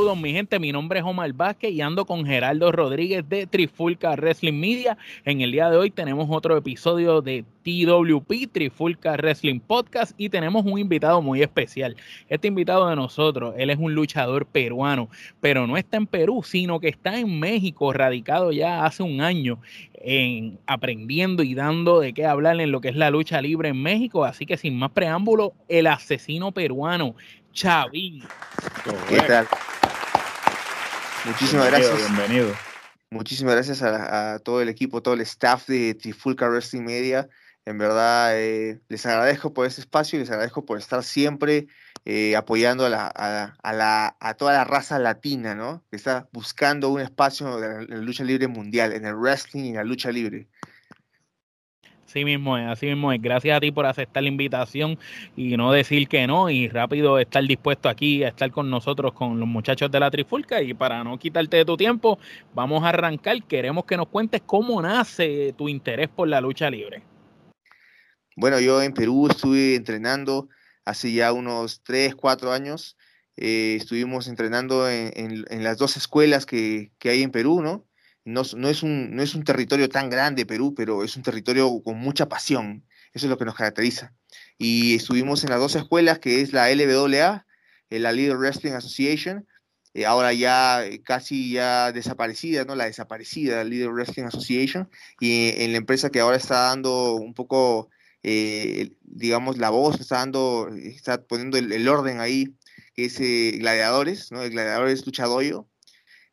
Saludos, mi gente. Mi nombre es Omar Vázquez y ando con Geraldo Rodríguez de Trifulca Wrestling Media. En el día de hoy tenemos otro episodio de TWP, Trifulca Wrestling Podcast, y tenemos un invitado muy especial. Este invitado de nosotros, él es un luchador peruano, pero no está en Perú, sino que está en México, radicado ya hace un año, en aprendiendo y dando de qué hablar en lo que es la lucha libre en México. Así que sin más preámbulo, el asesino peruano, Chavín. ¿Qué tal? Muchísimas bienvenido, gracias. Bienvenido. Muchísimas gracias a, a, todo el equipo, todo el staff de Trifulca Wrestling Media. En verdad, eh, les agradezco por este espacio y les agradezco por estar siempre eh, apoyando a, la, a, a, la, a, toda la raza latina, ¿no? Que está buscando un espacio en la lucha libre mundial, en el wrestling y en la lucha libre. Así mismo es, así mismo es. Gracias a ti por aceptar la invitación y no decir que no y rápido estar dispuesto aquí a estar con nosotros, con los muchachos de la Trifulca y para no quitarte de tu tiempo, vamos a arrancar. Queremos que nos cuentes cómo nace tu interés por la lucha libre. Bueno, yo en Perú estuve entrenando hace ya unos 3, 4 años. Eh, estuvimos entrenando en, en, las dos escuelas que, que hay en Perú, ¿no? No, es un, no es un territorio tan grande Perú, pero es un territorio con mucha pasión. Eso es lo que nos caracteriza. Y estuvimos en las dos escuelas, que es la LWA, la Leader Wrestling Association, eh, ahora ya eh, casi ya desaparecida, ¿no? La desaparecida Leader Wrestling Association, y en la empresa que ahora está dando un poco, eh, digamos, la voz, está dando, está poniendo el, el orden ahí, que es eh, Gladiadores, ¿no? El Gladiadores Luchadoyo,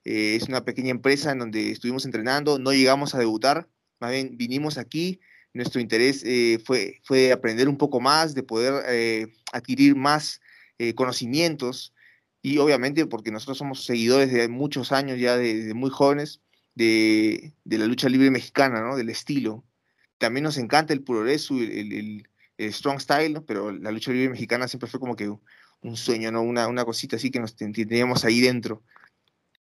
eh, es una pequeña empresa en donde estuvimos entrenando, no llegamos a debutar, más bien vinimos aquí, nuestro interés eh, fue, fue aprender un poco más, de poder eh, adquirir más eh, conocimientos y obviamente porque nosotros somos seguidores de muchos años ya, de, de muy jóvenes, de, de, la lucha libre mexicana, ¿no? del estilo. También nos encanta el puroresu, el, el, el, strong style, ¿no? pero la lucha libre mexicana siempre fue como que un sueño, ¿no? una, una cosita así que nos teníamos ahí dentro.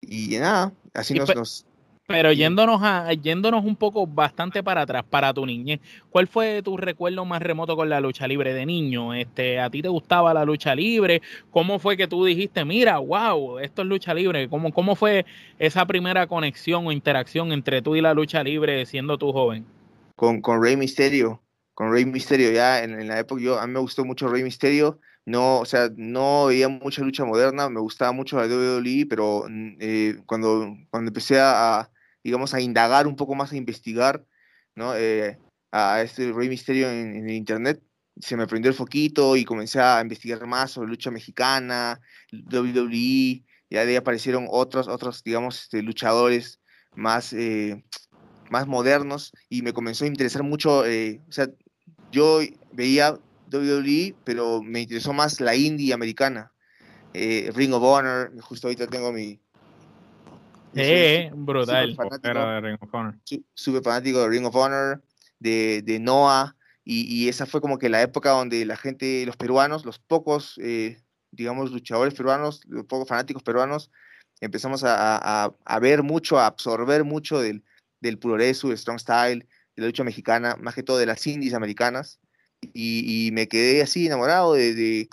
Y nada, así nos, nos, Pero yéndonos, a, yéndonos un poco bastante para atrás, para tu niñez, ¿cuál fue tu recuerdo más remoto con la lucha libre de niño? Este, ¿A ti te gustaba la lucha libre? ¿Cómo fue que tú dijiste, mira, wow, esto es lucha libre? ¿Cómo, cómo fue esa primera conexión o interacción entre tú y la lucha libre siendo tú joven? Con, con Rey Misterio, con Rey Misterio, ya en, en la época yo, a mí me gustó mucho Rey Misterio, no, o sea, no veía mucha lucha moderna, me gustaba mucho la WWE, pero eh, cuando, cuando empecé a, digamos, a indagar un poco más, a investigar, ¿no? Eh, a este Rey Misterio en, el internet, se me prendió el foquito y comencé a investigar más sobre lucha mexicana, WWE, ya ahí aparecieron otros, otros, digamos, este, luchadores más, eh, más modernos y me comenzó a interesar mucho, o sea, yo veía WWE, pero me interesó más la indie americana. Eh, Ring of Honor, justo ahorita tengo mi. Eh, brutal. Super fanático, de Ring of Honor. Super fanático de Ring of Honor, de, de Noah, y, y, esa fue como que la época donde la gente, los peruanos, los pocos, eh, digamos, luchadores peruanos, los pocos fanáticos peruanos, empezamos a, a, a ver mucho, a absorber mucho del, del puroresu, del strong style, de la lucha mexicana, más que todo de las indies americanas y, me quedé así enamorado de,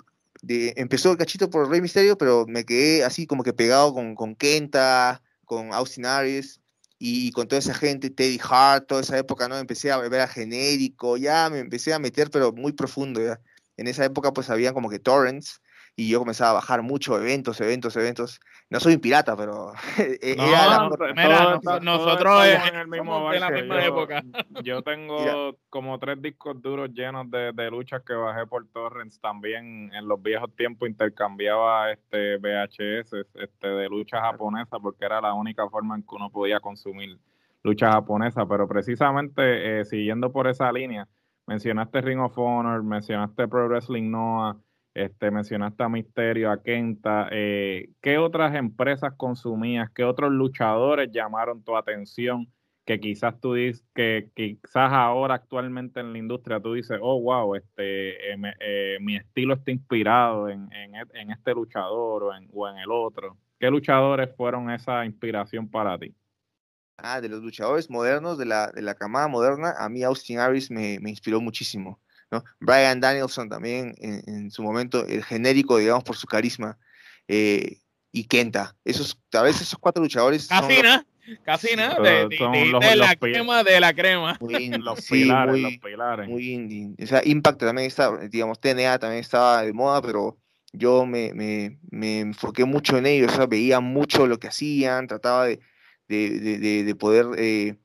Empezó el cachito por Rey Misterio, pero me quedé así como que pegado con, con Kenta, con Austin Aries y, con toda esa gente, Teddy Hart, toda esa época, ¿no? Empecé a ver a genérico, ya me empecé a meter, pero muy profundo, ya. En esa época, pues, habían como que torrents y yo comenzaba a bajar mucho eventos, eventos, eventos. No soy un pirata, pero no, la... no, mira, todos, nosotros en el mismo en la misma yo, época. Yo tengo mira. como tres discos duros llenos de, de, luchas que bajé por torrents. También en los viejos tiempos intercambiaba este VHS este, de lucha japonesa porque era la única forma en que uno podía consumir lucha japonesa. Pero precisamente eh, siguiendo por esa línea, mencionaste Ring of Honor, mencionaste Pro Wrestling Noah. Este, mencionaste a Misterio, a Kenta. Eh, ¿Qué otras empresas consumías? ¿Qué otros luchadores llamaron tu atención? Que quizás tú dices, que quizás ahora actualmente en la industria tú dices, oh, wow, este, eh, eh, mi estilo está inspirado en, en, en este luchador o en, o en, el otro. ¿Qué luchadores fueron esa inspiración para ti? Ah, de los luchadores modernos, de la, de la camada moderna, a mí Austin Aries me, me inspiró muchísimo. ¿No? Brian Danielson también en, en, su momento, el genérico, digamos, por su carisma. Eh, y Kenta. Esos, a veces esos cuatro luchadores. Casi nada, casi nada. De, de, la crema de la crema. Muy los pilares, los pilares. Muy indie. O sea, Impact también está, digamos, TNA también estaba de moda, pero yo me, me, me enfoqué mucho en ellos, o sea, veía mucho lo que hacían, trataba de, de, de poder eh,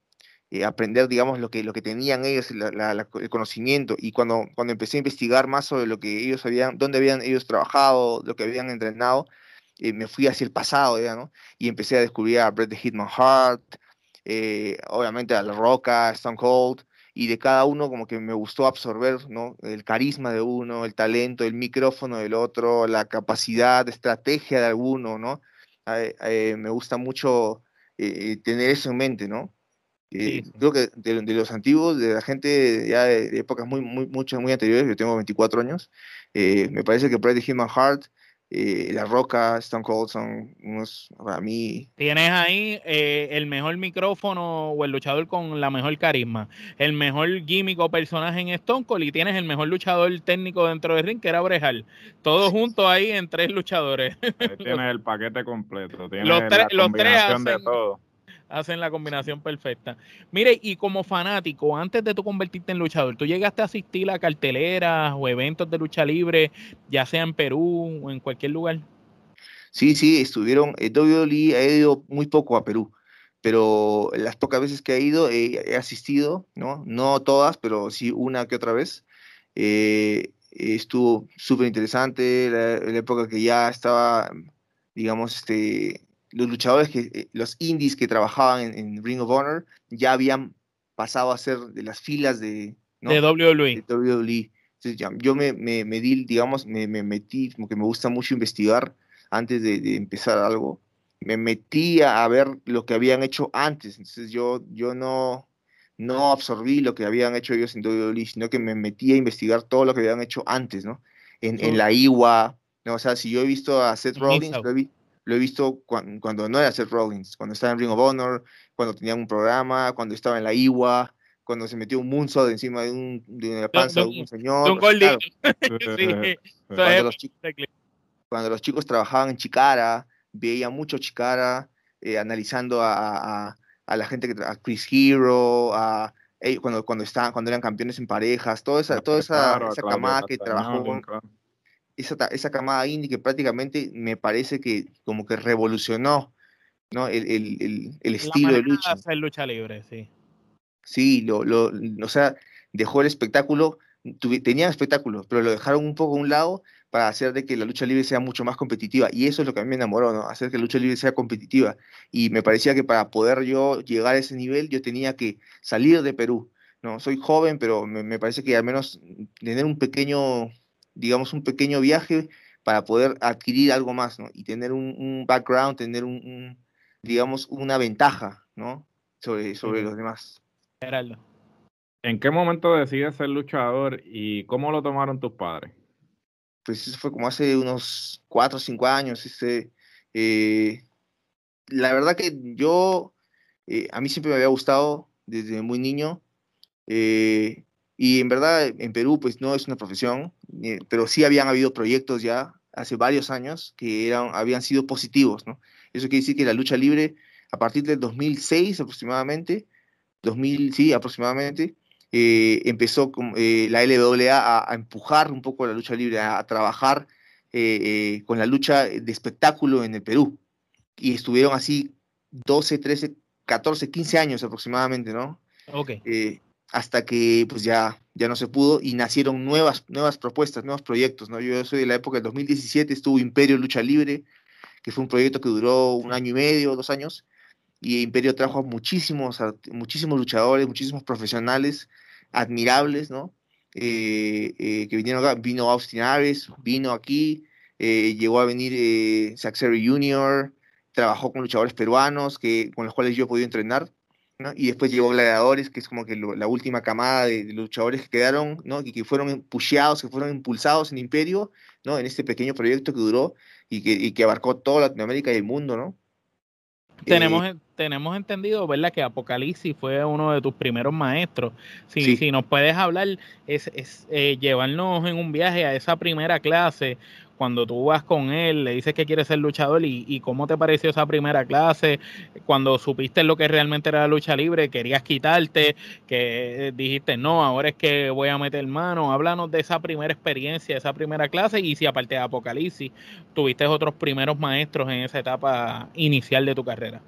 eh, aprender, digamos, lo que, lo que tenían ellos, el conocimiento. Y cuando, cuando empecé a investigar más sobre lo que ellos habían, dónde habían ellos trabajado, lo que habían entrenado, eh, me fui hacia el pasado, ya, ¿no? Y empecé a descubrir a Bret the Hitman Hart, eh, obviamente a La Roca, Stone Cold, y de cada uno como que me gustó absorber, ¿no? El carisma de uno, el talento, el micrófono del otro, la capacidad, estrategia de alguno, ¿no? me gusta mucho tener eso en mente, ¿no? Eh, creo que de, los antiguos, de la gente ya de, épocas muy, muy, muchas, muy anteriores, yo tengo 24 años, eh, me parece que Brady Human Heart, eh, La Roca, Stone Cold son unos, para mí... Tienes ahí el mejor micrófono o el luchador con la mejor carisma, el mejor gimmick o personaje en Stone Cold y tienes el mejor luchador técnico dentro del ring que era Brejal. Todos juntos ahí en tres luchadores. tienes el paquete completo, tienes los, la los tres de todo hacen la combinación perfecta. Mire, y como fanático, antes de tú convertirte en luchador, ¿tú llegaste a asistir a carteleras o eventos de lucha libre, ya sea en Perú o en cualquier lugar? Sí, sí, estuvieron, eh, WWE ha ido muy poco a Perú, pero las pocas veces que ha ido he asistido, ¿no? No todas, pero sí una que otra vez. Eh, estuvo súper interesante, la, la, época que ya estaba, digamos, este, los luchadores, que, eh, los indies que trabajaban en, Ring of Honor ya habían pasado a ser de las filas de, de WWE. WWE. yo me, me, me, di, digamos, me, me, metí, como que me gusta mucho investigar antes de, empezar algo. Me metí a, ver lo que habían hecho antes. Entonces yo, yo no, no absorbí lo que habían hecho ellos en WWE, sino que me metí a investigar todo lo que habían hecho antes, ¿no? En, en la IWA, ¿no? O sea, si yo he visto a Seth Rollins, lo he, lo he visto cuando, no era Seth Rollins, cuando estaba en Ring of Honor, cuando tenía un programa, cuando estaba en la IWA, cuando se metió un moonsault encima de, un, de la panza de un señor. cuando, los chicos, trabajaban en Chicara, veía mucho Chicara, eh, analizando a, la gente que a Chris Hero, a cuando, cuando, estaban, cuando eran campeones en parejas, toda esa, toda esa, esa camada que trabajó con, esa, esa camada indie que prácticamente me parece que como que revolucionó ¿no? el, el, el, estilo de lucha. De lucha libre, sí. Sí, lo, lo, o sea, dejó el espectáculo, tenían espectáculo, pero lo dejaron un poco a un lado para hacer de que la lucha libre sea mucho más competitiva. Y eso es lo que a mí me enamoró, ¿no? Hacer que la lucha libre sea competitiva. Y me parecía que para poder yo llegar a ese nivel, yo tenía que salir de Perú. ¿no? Soy joven, pero me, me parece que al menos tener un pequeño digamos, un pequeño viaje para poder adquirir algo más, ¿no? Y tener un, background, tener un, digamos, una ventaja, ¿no? Sobre, sobre los demás. Geraldo. ¿En qué momento decides ser luchador y cómo lo tomaron tus padres? Pues eso fue como hace unos cuatro o cinco años. Este, eh, la verdad que yo, eh, a mí siempre me había gustado desde muy niño. Eh, y en verdad, en Perú, pues no es una profesión, eh, pero sí habían habido proyectos ya hace varios años que eran, habían sido positivos, ¿no? Eso quiere decir que la lucha libre, a partir del 2006 aproximadamente, 2000, sí, aproximadamente, eh, empezó con, eh, la LWA a, empujar un poco la lucha libre, a, trabajar con la lucha de espectáculo en el Perú. Y estuvieron así 12, 13, 14, 15 años aproximadamente, ¿no? Ok hasta que pues ya, ya no se pudo y nacieron nuevas, nuevas propuestas, nuevos proyectos. ¿no? Yo soy de la época del 2017, estuvo Imperio Lucha Libre, que fue un proyecto que duró un año y medio, dos años, y Imperio trajo a muchísimos, muchísimos luchadores, muchísimos profesionales admirables, ¿no? Eh, eh, que vinieron acá, vino Austin Ares, vino aquí, eh, llegó a venir Zack Jr., trabajó con luchadores peruanos que, con los cuales yo he podido entrenar. Y después llegó Gladiadores, que es como que la última camada de, luchadores que quedaron, ¿no? Y que fueron pusheados, que fueron impulsados en Imperio, ¿no? En este pequeño proyecto que duró y que, y que abarcó toda Latinoamérica y el mundo, ¿no? Tenemos, eh, tenemos entendido, ¿verdad? Que Apocalipsis fue uno de tus primeros maestros. Si, si nos puedes hablar, es, es eh, llevarnos en un viaje a esa primera clase, cuando tú vas con él, le dices que quieres ser luchador y, cómo te pareció esa primera clase, cuando supiste lo que realmente era la lucha libre, querías quitarte, que dijiste, no, ahora es que voy a meter mano. Háblanos de esa primera experiencia, esa primera clase y si aparte de Apocalipsis, tuviste otros primeros maestros en esa etapa inicial de tu carrera.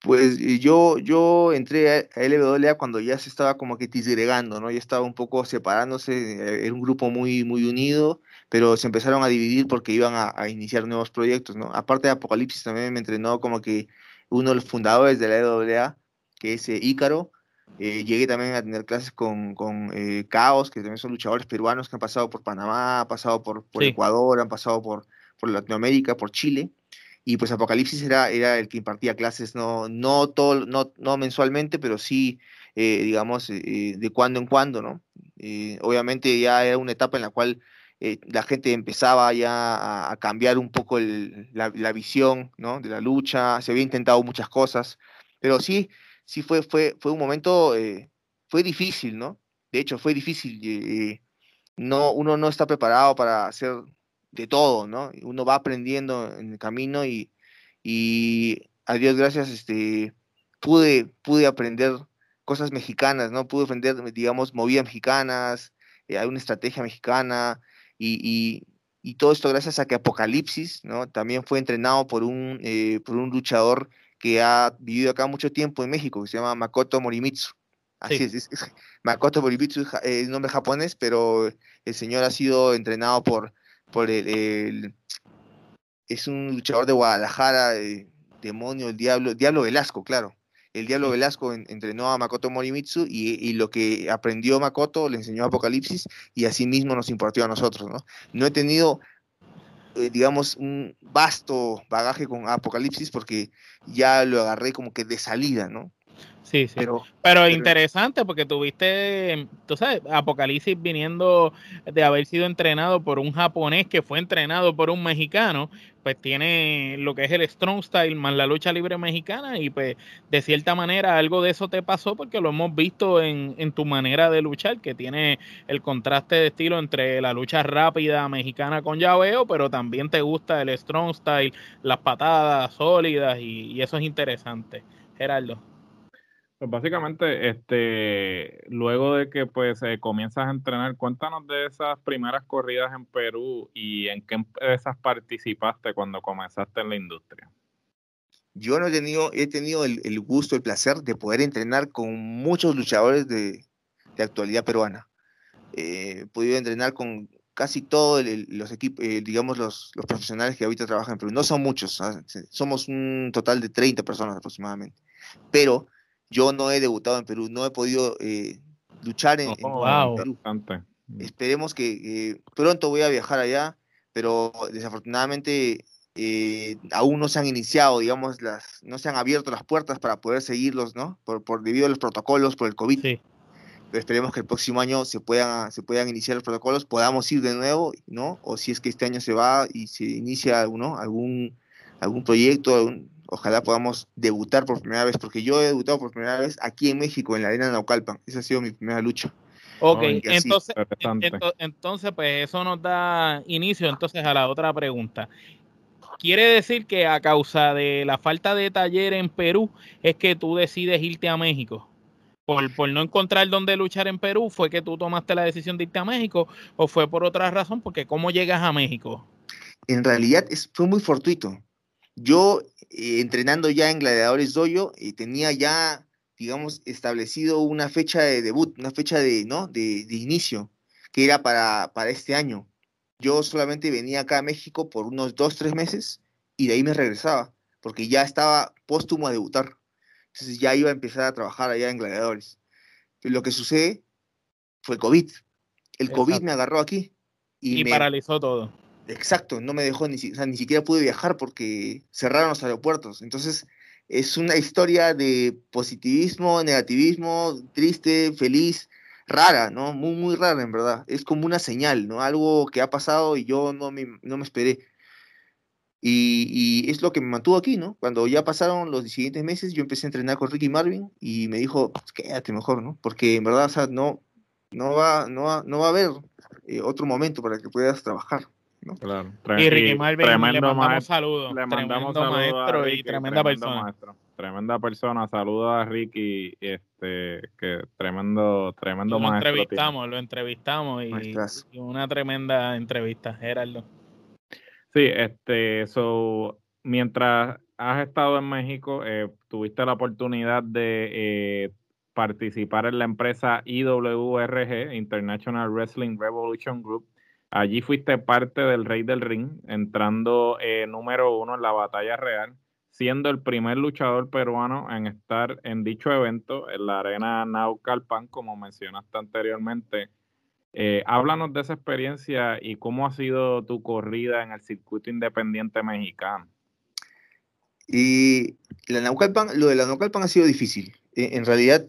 Pues yo, yo entré a LWA cuando ya se estaba como que disgregando, ¿no? Ya estaba un poco separándose, era un grupo muy, muy unido, pero se empezaron a dividir porque iban a, iniciar nuevos proyectos, ¿no? Aparte de Apocalipsis también me entrenó como que uno de los fundadores de la LWA, que es eh, Ícaro, eh, llegué también a tener clases con, con eh, Caos, que también son luchadores peruanos que han pasado por Panamá, han pasado por, por Ecuador, han pasado por, por Latinoamérica, por Chile y pues Apocalipsis era, era el que impartía clases, no, no, todo, no, no mensualmente, pero sí, eh, digamos, eh, de cuando en cuando, ¿no? Obviamente ya era una etapa en la cual la gente empezaba ya a, cambiar un poco la, la, visión, ¿no? De la lucha, se había intentado muchas cosas, pero sí, sí fue, fue, fue un momento, fue difícil, ¿no? De hecho, fue difícil. no, uno no está preparado para hacer de todo, ¿no? Uno va aprendiendo en el camino y, y a Dios gracias, este, pude, pude aprender cosas mexicanas, ¿no? Pude aprender, digamos, movidas mexicanas, eh, hay una estrategia mexicana y, y, todo esto gracias a que Apocalipsis, ¿no? También fue entrenado por un, eh, por un luchador que ha vivido acá mucho tiempo en México, que se llama Makoto Morimitsu. Así es, Makoto Morimitsu es nombre japonés, pero el señor ha sido entrenado por por el, es un luchador de Guadalajara, demonio, el diablo, Diablo Velasco, claro. El Diablo Velasco entrenó a Makoto Morimitsu y, lo que aprendió Makoto le enseñó Apocalipsis y así mismo nos impartió a nosotros, ¿no? No he tenido, eh, digamos, un vasto bagaje con Apocalipsis porque ya lo agarré como que de salida, ¿no? Sí, sí. Pero, pero, interesante porque tuviste, tú sabes, Apocalipsis viniendo de haber sido entrenado por un japonés que fue entrenado por un mexicano, pues tiene lo que es el strong style más la lucha libre mexicana y pues de cierta manera algo de eso te pasó porque lo hemos visto en, en tu manera de luchar, que tiene el contraste de estilo entre la lucha rápida mexicana con llaveo, pero también te gusta el strong style, las patadas sólidas y, y eso es interesante. Gerardo. Pues básicamente, este, luego de que pues eh, comienzas a entrenar, cuéntanos de esas primeras corridas en Perú y en qué empresas participaste cuando comenzaste en la industria. Yo no he tenido, he tenido el, gusto, el placer de poder entrenar con muchos luchadores de, actualidad peruana. Eh, he podido entrenar con casi todos los equipos, eh, digamos, los, los, profesionales que ahorita trabajan en Perú. No son muchos, somos un total de 30 personas aproximadamente. Pero yo no he debutado en Perú, no he podido eh, luchar en, oh, Perú. Mm. Esperemos que pronto voy a viajar allá, pero desafortunadamente eh, aún no se han iniciado, digamos, las, no se han abierto las puertas para poder seguirlos, ¿no? Por, por debido a los protocolos, por el COVID. Sí. Pero esperemos que el próximo año se puedan, se puedan iniciar los protocolos, podamos ir de nuevo, ¿no? O si es que este año se va y se inicia ¿no? algún, algún proyecto, algún, ojalá podamos debutar por primera vez, porque yo he debutado por primera vez aquí en México, en la arena de Naucalpan. Esa ha sido mi primera lucha. Ok, entonces, entonces, pues eso nos da inicio entonces a la otra pregunta. Quiere decir que a causa de la falta de taller en Perú es que tú decides irte a México. Por, por no encontrar dónde luchar en Perú, ¿fue que tú tomaste la decisión de irte a México o fue por otra razón? Porque ¿cómo llegas a México? En realidad es, fue muy fortuito. Yo eh, entrenando ya en Gladiadores Doyo, y tenía ya, digamos, establecido una fecha de debut, una fecha de, ¿no? de, inicio, que era para, para este año. Yo solamente venía acá a México por unos dos, tres meses y de ahí me regresaba, porque ya estaba póstumo a debutar. Entonces ya iba a empezar a trabajar allá en Gladiadores. Pero lo que sucede fue COVID. El COVID me agarró aquí. Y, me, paralizó todo. Exacto, no me dejó ni, ni siquiera pude viajar porque cerraron los aeropuertos. Entonces, es una historia de positivismo, negativismo, triste, feliz, rara, ¿no? Muy, muy rara, en verdad. Es como una señal, ¿no? Algo que ha pasado y yo no me, no me esperé. Y, es lo que me mantuvo aquí, ¿no? Cuando ya pasaron los siguientes meses, yo empecé a entrenar con Ricky Marvin y me dijo, pues, quédate mejor, ¿no? Porque en verdad, o sea, no, no, va, no, va, no va a haber eh, otro momento para que puedas trabajar. Claro. Y Ricky Marvin, le mandamos saludos. Le mandamos saludos maestro y tremenda persona. Tremenda persona. Saludos a Ricky, este, que tremendo, tremendo lo Entrevistamos, lo entrevistamos y, una tremenda entrevista, Gerardo. Sí, este, so, mientras has estado en México, eh, tuviste la oportunidad de eh, participar en la empresa IWRG, International Wrestling Revolution Group. Allí fuiste parte del Rey del Ring, entrando eh, número uno en la batalla real, siendo el primer luchador peruano en estar en dicho evento en la arena Naucalpan, como mencionaste anteriormente. Eh, háblanos de esa experiencia y cómo ha sido tu corrida en el circuito independiente mexicano. Y la Naucalpan, lo de la Naucalpan ha sido difícil. E, en realidad,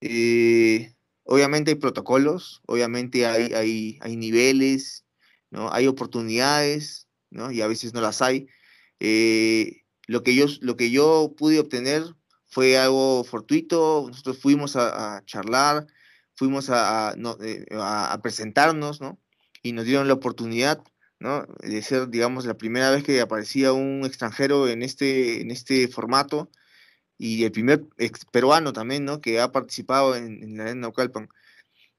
eh, obviamente hay protocolos, obviamente hay, hay, hay, niveles, ¿no? hay oportunidades, ¿no? y a veces no las hay. Eh, lo, que yo, lo que yo pude obtener fue algo fortuito, nosotros fuimos a charlar, fuimos eh, a, a, presentarnos, ¿no? Y nos dieron la oportunidad, ¿no? De ser, digamos, la primera vez que aparecía un extranjero en este, en este formato y el primer ex peruano también, ¿no? Que ha participado en, la Naucalpan.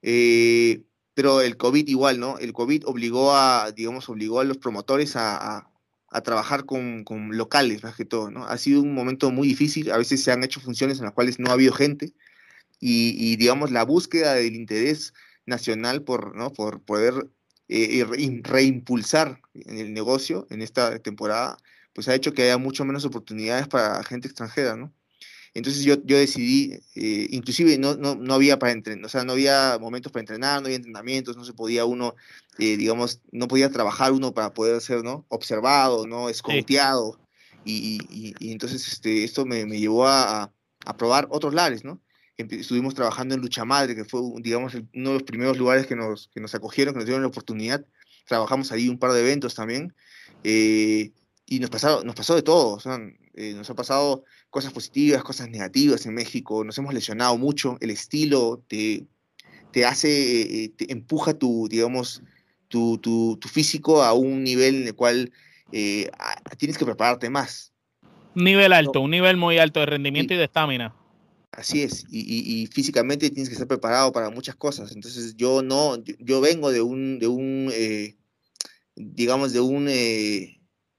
Eh, pero el COVID igual, ¿no? El COVID obligó a, digamos, obligó a los promotores a, a, trabajar con, con, locales, más que todo, ¿no? Ha sido un momento muy difícil, a veces se han hecho funciones en las cuales no ha habido gente, y, digamos, la búsqueda del interés nacional por, ¿no? por poder eh, reimpulsar el negocio en esta temporada, pues ha hecho que haya mucho menos oportunidades para gente extranjera, ¿no? Entonces yo, yo decidí, eh, inclusive no, no, no, había para entrenar, o sea, no había momentos para entrenar, no había entrenamientos, no se podía uno, eh, digamos, no podía trabajar uno para poder ser, ¿no? Observado, ¿no? Escoteado. Y, y, y, entonces este, esto me, me llevó a, a, probar otros lares, ¿no? estuvimos trabajando en Lucha Madre, que fue, digamos, uno de los primeros lugares que nos, que nos acogieron, que nos dieron la oportunidad. Trabajamos ahí un par de eventos también. Eh, y nos, pasaron, nos pasó de todo. Eh, nos ha pasado cosas positivas, cosas negativas en México. Nos hemos lesionado mucho. El estilo te, te hace, eh, te empuja tu, digamos, tu, tu, tu, físico a un nivel en el cual tienes que prepararte más. Nivel alto, un nivel muy alto de rendimiento y de estamina. Así es, y, físicamente tienes que estar preparado para muchas cosas. Entonces yo no, yo, vengo de un, de un eh, digamos, de un, eh,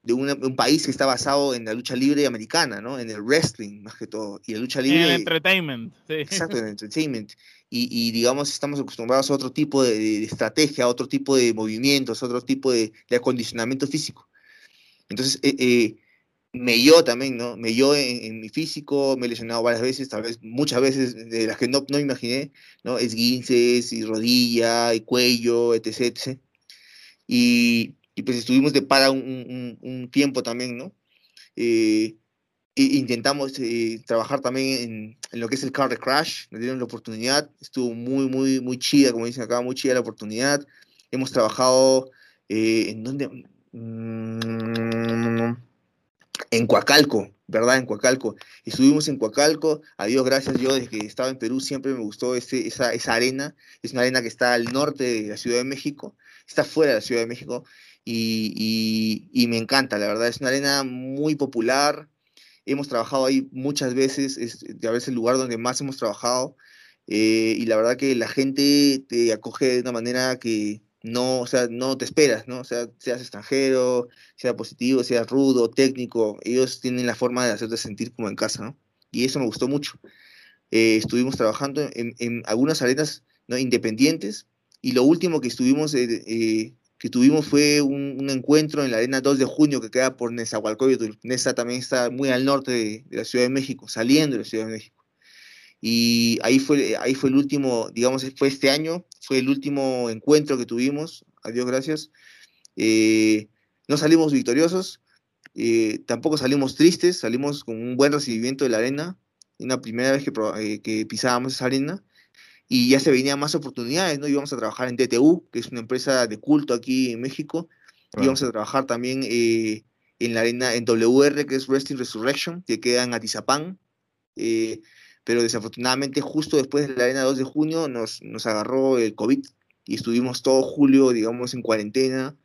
de un país que está basado en la lucha libre americana, ¿no? En el wrestling, más que todo. Y la lucha libre... En el entertainment, sí. Exacto, en el entertainment. Y, digamos, estamos acostumbrados a otro tipo de, estrategia, a otro tipo de movimientos, a otro tipo de, acondicionamiento físico. Entonces, eh, me yo también, ¿no? Me yo en, mi físico, me he lesionado varias veces, tal vez muchas veces de las que no, no imaginé, ¿no? Esguinces y rodilla y cuello, etc. etc. Y, y, pues estuvimos de para un, un, tiempo también, ¿no? E intentamos eh, trabajar también en, lo que es el car crash, nos dieron la oportunidad, estuvo muy, muy, muy chida, como dicen acá, muy chida la oportunidad. Hemos trabajado eh, en donde... Mmm, en Coacalco, ¿verdad? En Coacalco. Estuvimos en Coacalco, a Dios gracias, yo desde que estaba en Perú siempre me gustó ese, esa, esa arena, es una arena que está al norte de la Ciudad de México, está fuera de la Ciudad de México y, y, me encanta, la verdad, es una arena muy popular, hemos trabajado ahí muchas veces, es a veces el lugar donde más hemos trabajado eh, y la verdad que la gente te acoge de una manera que no, o sea, no te esperas, ¿no? O sea, seas extranjero, sea positivo, seas rudo, técnico, ellos tienen la forma de hacerte sentir como en casa, ¿no? Y eso me gustó mucho. Eh, estuvimos trabajando en, algunas arenas ¿no? independientes y lo último que estuvimos eh, eh, que tuvimos fue un, encuentro en la arena 2 de junio que queda por Nezahualcóyotl. Nesa también está muy al norte de, de la Ciudad de México, saliendo de la Ciudad de México. Y ahí fue, ahí fue el último, digamos, fue este año, fue el último encuentro que tuvimos, a Dios gracias. Eh, no salimos victoriosos, eh, tampoco salimos tristes, salimos con un buen recibimiento de la arena, una primera vez que, eh, que pisábamos esa arena, y ya se venían más oportunidades, ¿no? Íbamos a trabajar en DTU, que es una empresa de culto aquí en México, íbamos a trabajar también en la arena, en WR, que es Wrestling Resurrection, que queda en Atizapán, pero desafortunadamente justo después de la arena 2 de junio nos, nos agarró el COVID y estuvimos todo julio, digamos, en cuarentena.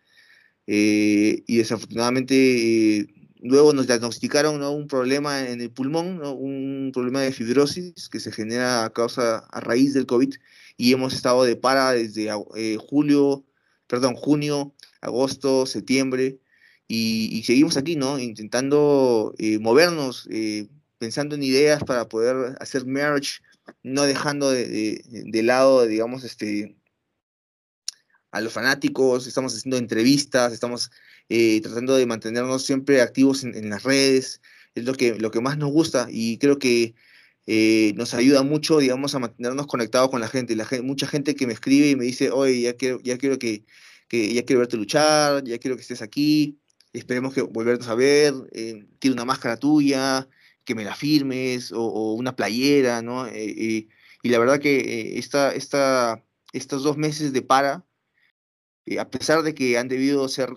y desafortunadamente luego nos diagnosticaron un problema en el pulmón, un problema de fibrosis que se genera a causa, a raíz del COVID, y hemos estado de para desde julio, perdón, junio, agosto, septiembre, y, seguimos aquí, ¿no? Intentando movernos, pensando en ideas para poder hacer merge, no dejando de, lado, digamos, este, a los fanáticos, estamos haciendo entrevistas, estamos eh, tratando de mantenernos siempre activos en, las redes, es lo que, lo que más nos gusta y creo que eh, nos ayuda mucho, digamos, a mantenernos conectados con la gente. La mucha gente que me escribe y me dice, oye, ya quiero, ya quiero que, ya quiero verte luchar, ya quiero que estés aquí, esperemos que volvernos a ver, eh, quiero una máscara tuya, que me la firmes o, una playera, ¿no? Y la verdad que esta, esta, estos dos meses de para, a pesar de que han debido ser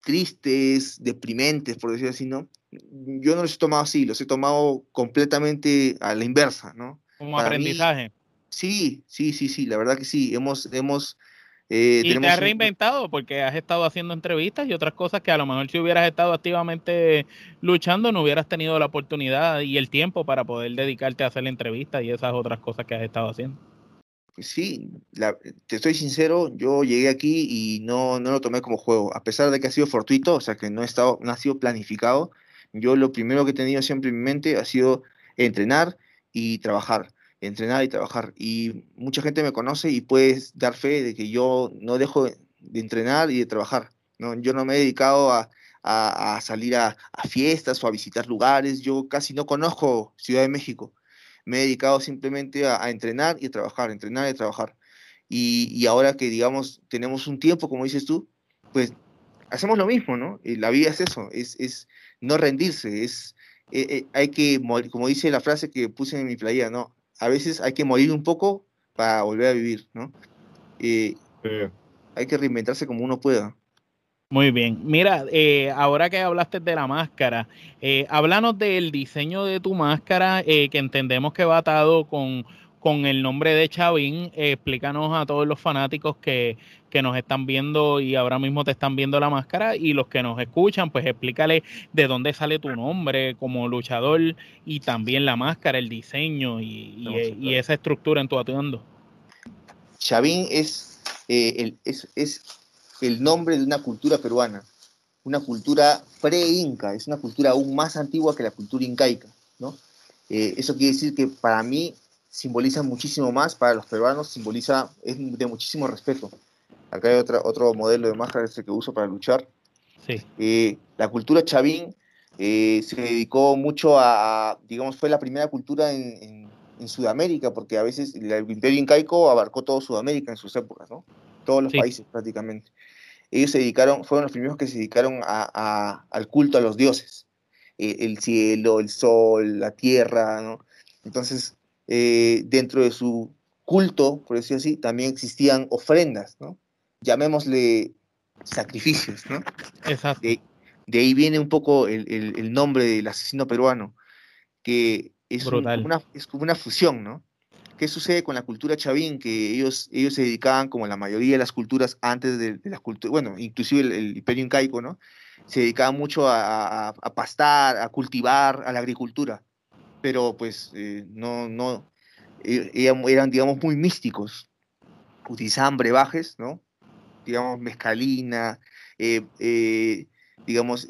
tristes, deprimentes, por decirlo así, ¿no? Yo no los he tomado así, los he tomado completamente a la inversa, ¿no? Como aprendizaje. sí, sí, sí, sí, la verdad que sí, hemos, hemos eh, y te has reinventado porque has estado haciendo entrevistas y otras cosas que a lo mejor si hubieras estado activamente luchando no hubieras tenido la oportunidad y el tiempo para poder dedicarte a hacer la entrevista y esas otras cosas que has estado haciendo. Sí, te estoy sincero, yo llegué aquí y no, no lo tomé como juego, a pesar de que ha sido fortuito, o sea que no, he estado, no ha sido planificado, yo lo primero que he tenido siempre en mi mente ha sido entrenar y trabajar entrenar y trabajar. Y mucha gente me conoce y puedes dar fe de que yo no dejo de entrenar y de trabajar. ¿no? Yo no me he dedicado a, salir a, fiestas o a visitar lugares. Yo casi no conozco Ciudad de México. Me he dedicado simplemente a, entrenar y a trabajar, entrenar y trabajar. Y, ahora que, digamos, tenemos un tiempo, como dices tú, pues hacemos lo mismo, ¿no? Y la vida es eso, es, es no rendirse, es, eh, eh, hay que, como dice la frase que puse en mi playa, ¿no? a veces hay que morir un poco para volver a vivir, ¿no? Y hay que reinventarse como uno pueda. Muy bien. Mira, eh, ahora que hablaste de la máscara, eh, háblanos del diseño de tu máscara, eh, que entendemos que va atado con con el nombre de Chavín. explícanos a todos los fanáticos que, nos están viendo y ahora mismo te están viendo la máscara y los que nos escuchan, pues explícale de dónde sale tu nombre como luchador y también la máscara, el diseño y, esa estructura en tu atuendo. Chavín es, eh, el, es, es el nombre de una cultura peruana, una cultura pre-inca, es una cultura aún más antigua que la cultura incaica, ¿no? Eh, eso quiere decir que para mí simboliza muchísimo más para los peruanos, simboliza, es de muchísimo respeto. Acá hay otra, otro modelo de máscara este que uso para luchar. Sí. Eh, la cultura chavín eh, se dedicó mucho a, digamos, fue la primera cultura en, en, Sudamérica, porque a veces el imperio incaico abarcó todo Sudamérica en sus épocas, ¿no? Todos los países prácticamente. Ellos se dedicaron, fueron los primeros que se dedicaron a, a, al culto a los dioses. Eh, el cielo, el sol, la tierra, ¿no? Entonces, eh, dentro de su culto, por decirlo así, también existían ofrendas, ¿no? Llamémosle sacrificios, ¿no? Exacto. De, ahí viene un poco el, nombre del asesino peruano, que es, una, es como una fusión, ¿no? ¿Qué sucede con la cultura chavín? Que ellos, ellos se dedicaban, como la mayoría de las culturas antes de, las culturas, bueno, inclusive el, imperio incaico, ¿no? Se dedicaban mucho a, pastar, a cultivar, a la agricultura pero pues eh, no, no, e, eran, digamos, muy místicos. Utilizaban brebajes, ¿no? Digamos, mezcalina, eh, eh, digamos,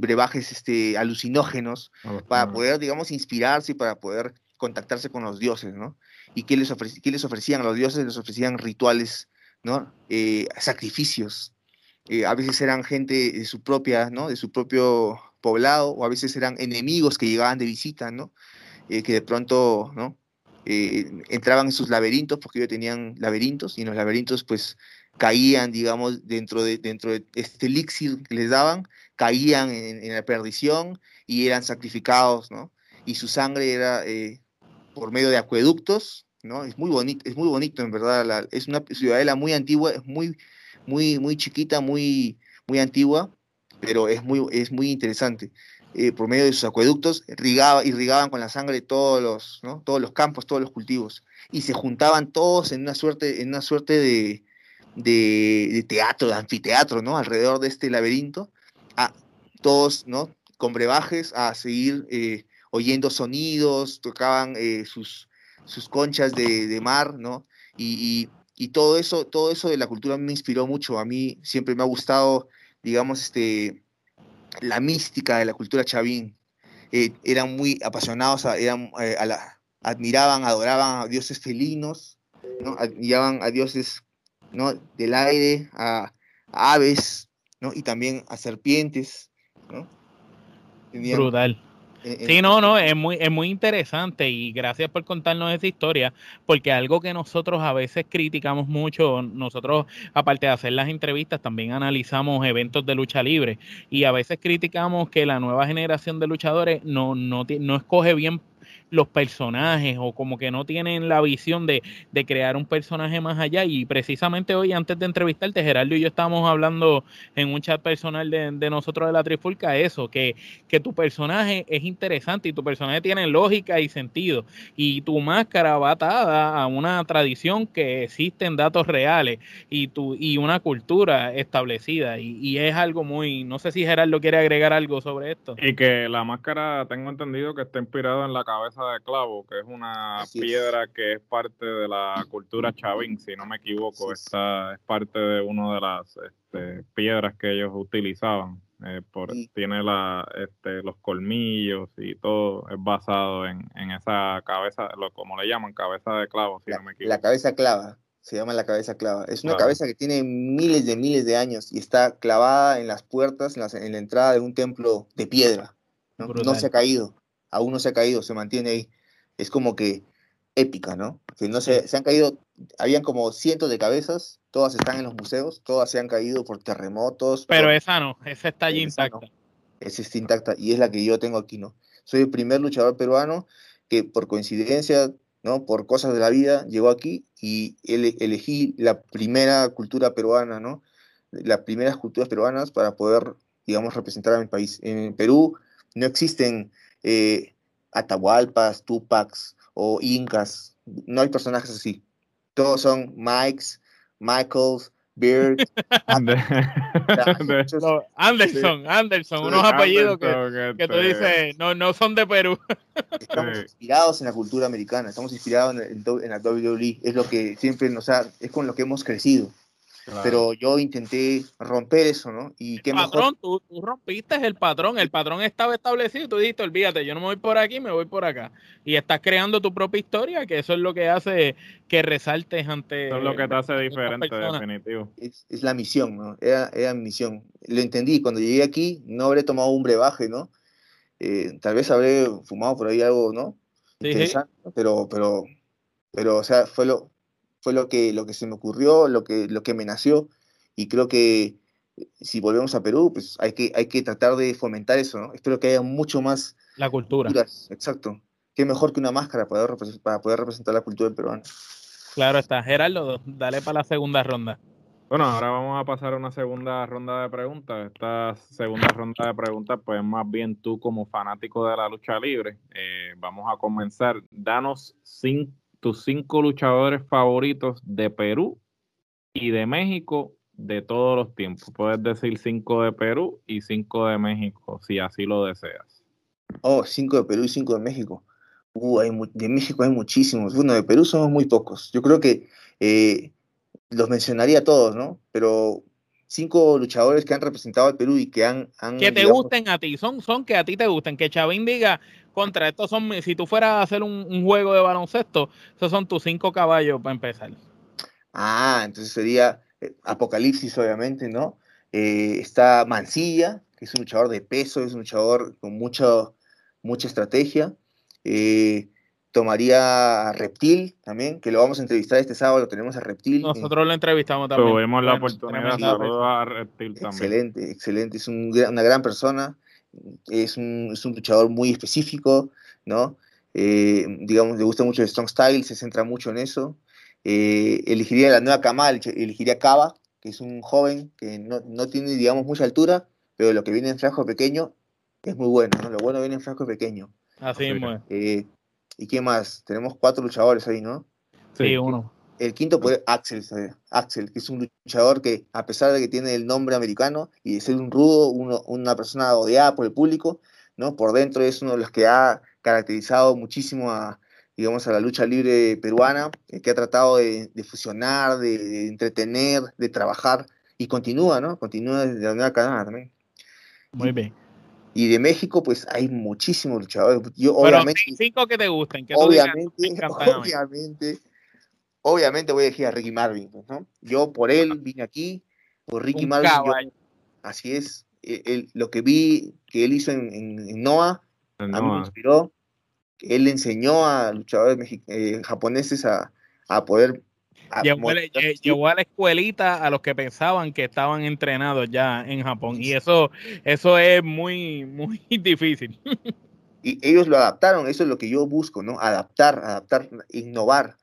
brebajes este, alucinógenos, para poder, digamos, inspirarse y para poder contactarse con los dioses, ¿no? ¿Y qué les, qué les ofrecían a los dioses? Les ofrecían rituales, ¿no? sacrificios. a veces eran gente de su propia, ¿no? De su propio poblado, o a veces eran enemigos que llegaban de visita, ¿no? Eh, que de pronto, ¿no? Eh, entraban en sus laberintos, porque ellos tenían laberintos, y en los laberintos, pues, caían, digamos, dentro de, dentro de este elixir que les daban, caían en, la perdición y eran sacrificados, ¿no? Y su sangre era eh, por medio de acueductos, ¿no? Es muy bonito, es muy bonito, en verdad, es una ciudadela muy antigua, es muy, muy, muy chiquita, muy, muy antigua, pero es muy, es muy interesante. Eh, por medio de sus acueductos, irrigaba, irrigaban con la sangre todos los, todos los campos, todos los cultivos, y se juntaban todos en una suerte, en una suerte de, de, teatro, de anfiteatro, ¿no? Alrededor de este laberinto, a todos, ¿no? Con brebajes a seguir eh, oyendo sonidos, tocaban eh, sus, sus conchas de, mar, ¿no? Y, todo eso, todo eso de la cultura me inspiró mucho. A mí siempre me ha gustado, digamos, este, la mística de la cultura chavín. Eh, eran muy apasionados, eran, admiraban, adoraban a dioses felinos, ¿no? admiraban a dioses ¿no? del aire, a, aves, ¿no? y también a serpientes. ¿no? Brutal. Sí, no, no, es muy, es muy interesante y gracias por contarnos esa historia, porque algo que nosotros a veces criticamos mucho, nosotros aparte de hacer las entrevistas, también analizamos eventos de lucha libre y a veces criticamos que la nueva generación de luchadores no, no, no escoge bien los personajes o como que no tienen la visión de, crear un personaje más allá. Y precisamente hoy, antes de entrevistarte, Gerardo y yo estábamos hablando en un chat personal de, nosotros de la Trifulca, eso, que, que tu personaje es interesante y tu personaje tiene lógica y sentido. Y tu máscara va atada a una tradición que existen datos reales y, tu, y una cultura establecida. Y, y es algo muy, no sé si Gerardo quiere agregar algo sobre esto. Y que la máscara, tengo entendido que está inspirada en la cabeza de clavo, que es una piedra que es parte de la cultura chavín, si no me equivoco, esta es parte de una de las este, piedras que ellos utilizaban. Eh, por, Tiene la, este, los colmillos y todo es basado en, esa cabeza, lo, como le llaman, cabeza de clavo, si la, no me equivoco. La cabeza clava, se llama la cabeza clava. Es una cabeza que tiene miles de miles de años y está clavada en las puertas, en, la entrada de un templo de piedra. no se ha caído aún no se ha caído, se mantiene ahí. Es como que épica, ¿no? Que no se, se han caído, habían como cientos de cabezas, todas están en los museos, todas se han caído por terremotos. Pero esa no, esa está allí intacta. Esa está intacta y es la que yo tengo aquí, ¿no? Soy el primer luchador peruano que por coincidencia, ¿no? Por cosas de la vida, llegó aquí y elegí la primera cultura peruana, ¿no? Las primeras culturas peruanas para poder, digamos, representar a mi país. En Perú no existen eh, Atahualpas, Tupacs o Incas. No hay personajes así. Todos son Mikes, Michaels, Beard. Anderson, Anderson, unos apellidos que, que, tú este dices, no, no son de Perú. Estamos inspirados en la cultura americana, estamos inspirados en, en, la WWE, es lo que siempre nos ha, es con lo que hemos crecido. Pero yo intenté romper eso, ¿no? Y qué patrón, tú, rompiste el patrón, el patrón estaba establecido, tú dijiste, olvídate, yo no me voy por aquí, me voy por acá. Y estás creando tu propia historia, que eso es lo que hace que resaltes ante... Eso es lo que te hace diferente, definitivo. Es, la misión, ¿no? Era, era mi misión. Lo entendí, cuando llegué aquí no habré tomado un brebaje, ¿no? Eh, tal vez habré fumado por ahí algo, ¿no? Sí, Pero, pero, pero, o sea, fue lo, fue lo que, lo que se me ocurrió, lo que, lo que me nació, y creo que eh, si volvemos a Perú, pues hay que, hay que tratar de fomentar eso, ¿no? Espero que haya mucho más... La cultura. exacto. Qué mejor que una máscara para poder, para poder representar la cultura peruana. Claro está. Gerardo, dale para la segunda ronda. Bueno, ahora vamos a pasar a una segunda ronda de preguntas. Esta segunda ronda de preguntas, pues más bien tú como fanático de la lucha libre. Eh, vamos a comenzar. Danos cinco tus cinco luchadores favoritos de Perú y de México de todos los tiempos. Puedes decir cinco de Perú y cinco de México, si así lo deseas. Oh, cinco de Perú y cinco de México. Uh, de México hay muchísimos. Bueno, de Perú somos muy pocos. Yo creo que eh, los mencionaría todos, ¿no? Pero cinco luchadores que han representado al Perú y que han... que te gusten a ti, son, son que a ti te gusten. Que Chavín diga, contra estos son, si tú fueras a hacer un, juego de baloncesto, esos son tus cinco caballos para empezar. Ah, entonces sería eh, Apocalipsis, obviamente, ¿no? Eh, está Mancilla, que es un luchador de peso, es un luchador con mucho, mucha estrategia. Eh, tomaría a Reptil también, que lo vamos a entrevistar este sábado, lo tenemos a Reptil. Nosotros lo entrevistamos también. Tuvimos la oportunidad de a Reptil también. Excelente, excelente, es una gran persona, es un, es un luchador muy específico, ¿no? Eh, digamos, le gusta mucho el Strong Style, se centra mucho en eso. Eh, elegiría la nueva Kamal, elegiría Kaba, que es un joven que no, no, tiene, digamos, mucha altura, pero lo que viene en frasco pequeño es muy bueno, ¿no? Lo bueno viene en frasco pequeño. Así es. Eh, ¿Y qué más? Tenemos cuatro luchadores ahí, ¿no? Sí, uno. El quinto poder, Axel, Axel, que es un luchador que, a pesar de que tiene el nombre americano y de ser un rudo, una persona odiada por el público, ¿no? Por dentro es uno de los que ha caracterizado muchísimo a, digamos, a la lucha libre peruana, eh, que ha tratado de, fusionar, de, entretener, de trabajar, y continúa, ¿no? Continúa desde la Nueva Canadá también. Muy bien. Y de México, pues hay muchísimos luchadores. Yo, Pero obviamente, cinco que te gusten. Que obviamente, obviamente, obviamente voy a elegir a Ricky Marvin, pues, ¿no? Yo por él vine aquí, por Ricky Marvin. así es. E, lo que vi que él hizo en, en, Noah, a mí me inspiró. Él enseñó a luchadores eh, japoneses a, a poder Llevó, a la escuelita a los que pensaban que estaban entrenados ya en Japón. Y eso, eso es muy, muy difícil. Y ellos lo adaptaron, eso es lo que yo busco, ¿no? Adaptar, adaptar, innovar.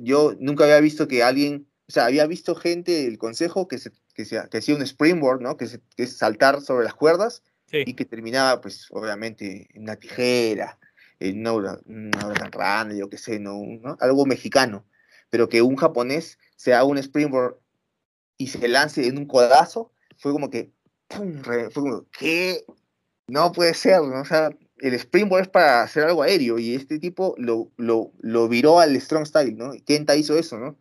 Yo nunca había visto que alguien, o sea, había visto gente del consejo que, se, que, que hacía un springboard, ¿no? Que, es saltar sobre las cuerdas y que terminaba, pues, obviamente, en una tijera, en una, una rana, yo qué sé, ¿no? Algo mexicano pero que un japonés se haga un springboard y se lance en un codazo, fue como que, fue como, ¿qué? No puede ser, ¿no? O sea, el springboard es para hacer algo aéreo y este tipo lo, lo, lo viró al strong style, ¿no? Kenta hizo eso, ¿no?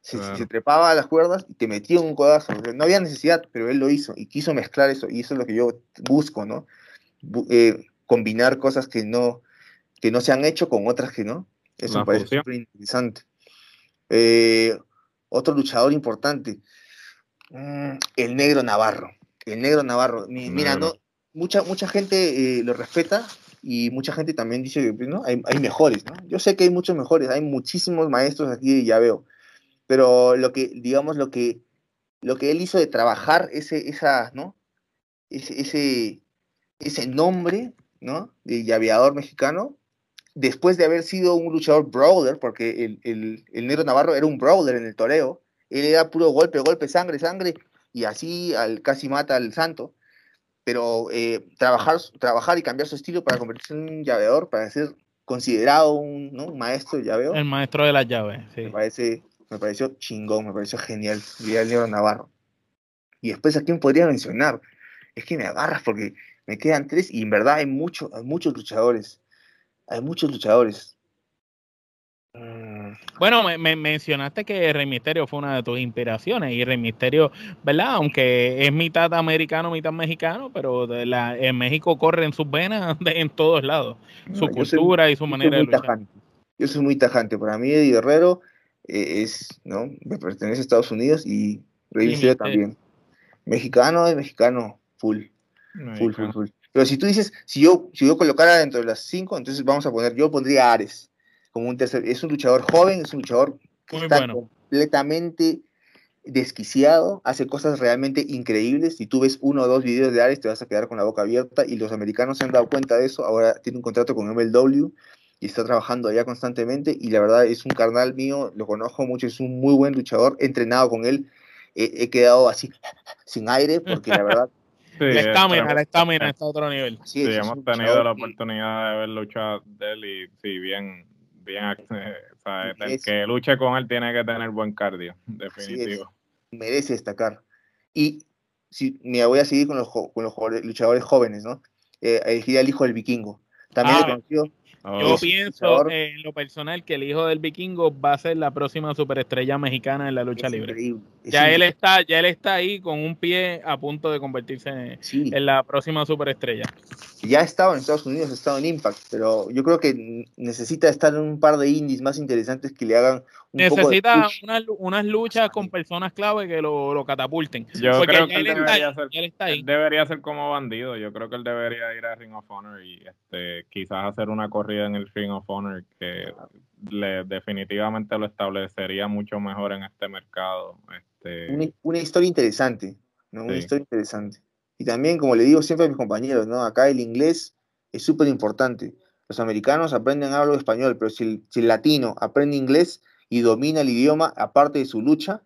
Se, trepaba a las cuerdas y te metía un codazo. no había necesidad, pero él lo hizo y quiso mezclar eso y eso es lo que yo busco, ¿no? Eh, combinar cosas que no, que no se han hecho con otras que no. Eso me parece súper interesante. Eh, otro luchador importante, mm, el negro Navarro. El negro Navarro. Mira, no, mucha, mucha gente eh, lo respeta y mucha gente también dice que pues, ¿no? hay, mejores. ¿no? Yo sé que hay muchos mejores, hay muchísimos maestros aquí, ya veo. Pero lo que, digamos, lo que, lo que él hizo de trabajar ese, esa, ¿no? ese, ese, ese nombre ¿no? de llaveador mexicano, después de haber sido un luchador brawler, porque el, el, Negro Navarro era un brawler en el toreo, él era puro golpe, golpe, sangre, sangre, y así al, casi mata al santo. Pero eh, trabajar, trabajar y cambiar su estilo para convertirse en un llaveador, para ser considerado un, ¿no? maestro de llaveo. El maestro de las llaves, sí. Me, parece, me pareció chingón, me pareció genial, el Negro Navarro. Y después, ¿a quién podría mencionar? Es que me agarras porque me quedan tres y en verdad hay, mucho, hay muchos luchadores hay muchos luchadores. Mm. Bueno, me, mencionaste que Rey Misterio fue una de tus inspiraciones y Rey Misterio, ¿verdad? Aunque es mitad americano, mitad mexicano, pero de la, en México corre en sus venas en todos lados, su cultura y su manera de luchar. Yo soy muy tajante, para mí Eddie Guerrero eh, es, ¿no? Me pertenece a Estados Unidos y Rey Misterio también. Mexicano es mexicano, full. Full, full, full. Pero si tú dices, si yo, si yo colocara dentro de las cinco, entonces vamos a poner, yo pondría Ares como un tercer. Es un luchador joven, es un luchador que está completamente desquiciado, hace cosas realmente increíbles. Si tú ves uno o dos videos de Ares, te vas a quedar con la boca abierta. Y los americanos se han dado cuenta de eso. Ahora tiene un contrato con MLW y está trabajando allá constantemente. Y la verdad es un carnal mío, lo conozco mucho, es un muy buen luchador. He entrenado con él, he quedado así, sin aire, porque la verdad la estamina, la estamina está a otro nivel. Sí, hemos tenido la oportunidad de ver luchar de él y sí, bien, bien, el que luche con él tiene que tener buen cardio, definitivo. Merece destacar. Y si, mira, voy a seguir con los, con los luchadores jóvenes, ¿no? Eh, el hijo del vikingo. También ah, conoció yo pienso en lo personal que el hijo del vikingo va a ser la próxima superestrella mexicana en la lucha libre. Ya él está, ya él está ahí con un pie a punto de convertirse en, la próxima superestrella. Ya ha estado en Estados Unidos, ha estado en Impact, pero yo creo que necesita estar en un par de indies más interesantes que le hagan un necesita de unas, unas luchas con personas clave que lo, lo catapulten. Yo creo que él, debería, ser, él debería ser como bandido. Yo creo que él debería ir a Ring of Honor y este, quizás hacer una corrida en el Ring of Honor que le, definitivamente lo establecería mucho mejor en este mercado. Este... Una, historia interesante, ¿no? Una historia interesante. Y también, como le digo siempre a mis compañeros, ¿no? Acá el inglés es súper importante. Los americanos aprenden algo español, pero si el, latino aprende inglés y domina el idioma, aparte de su lucha,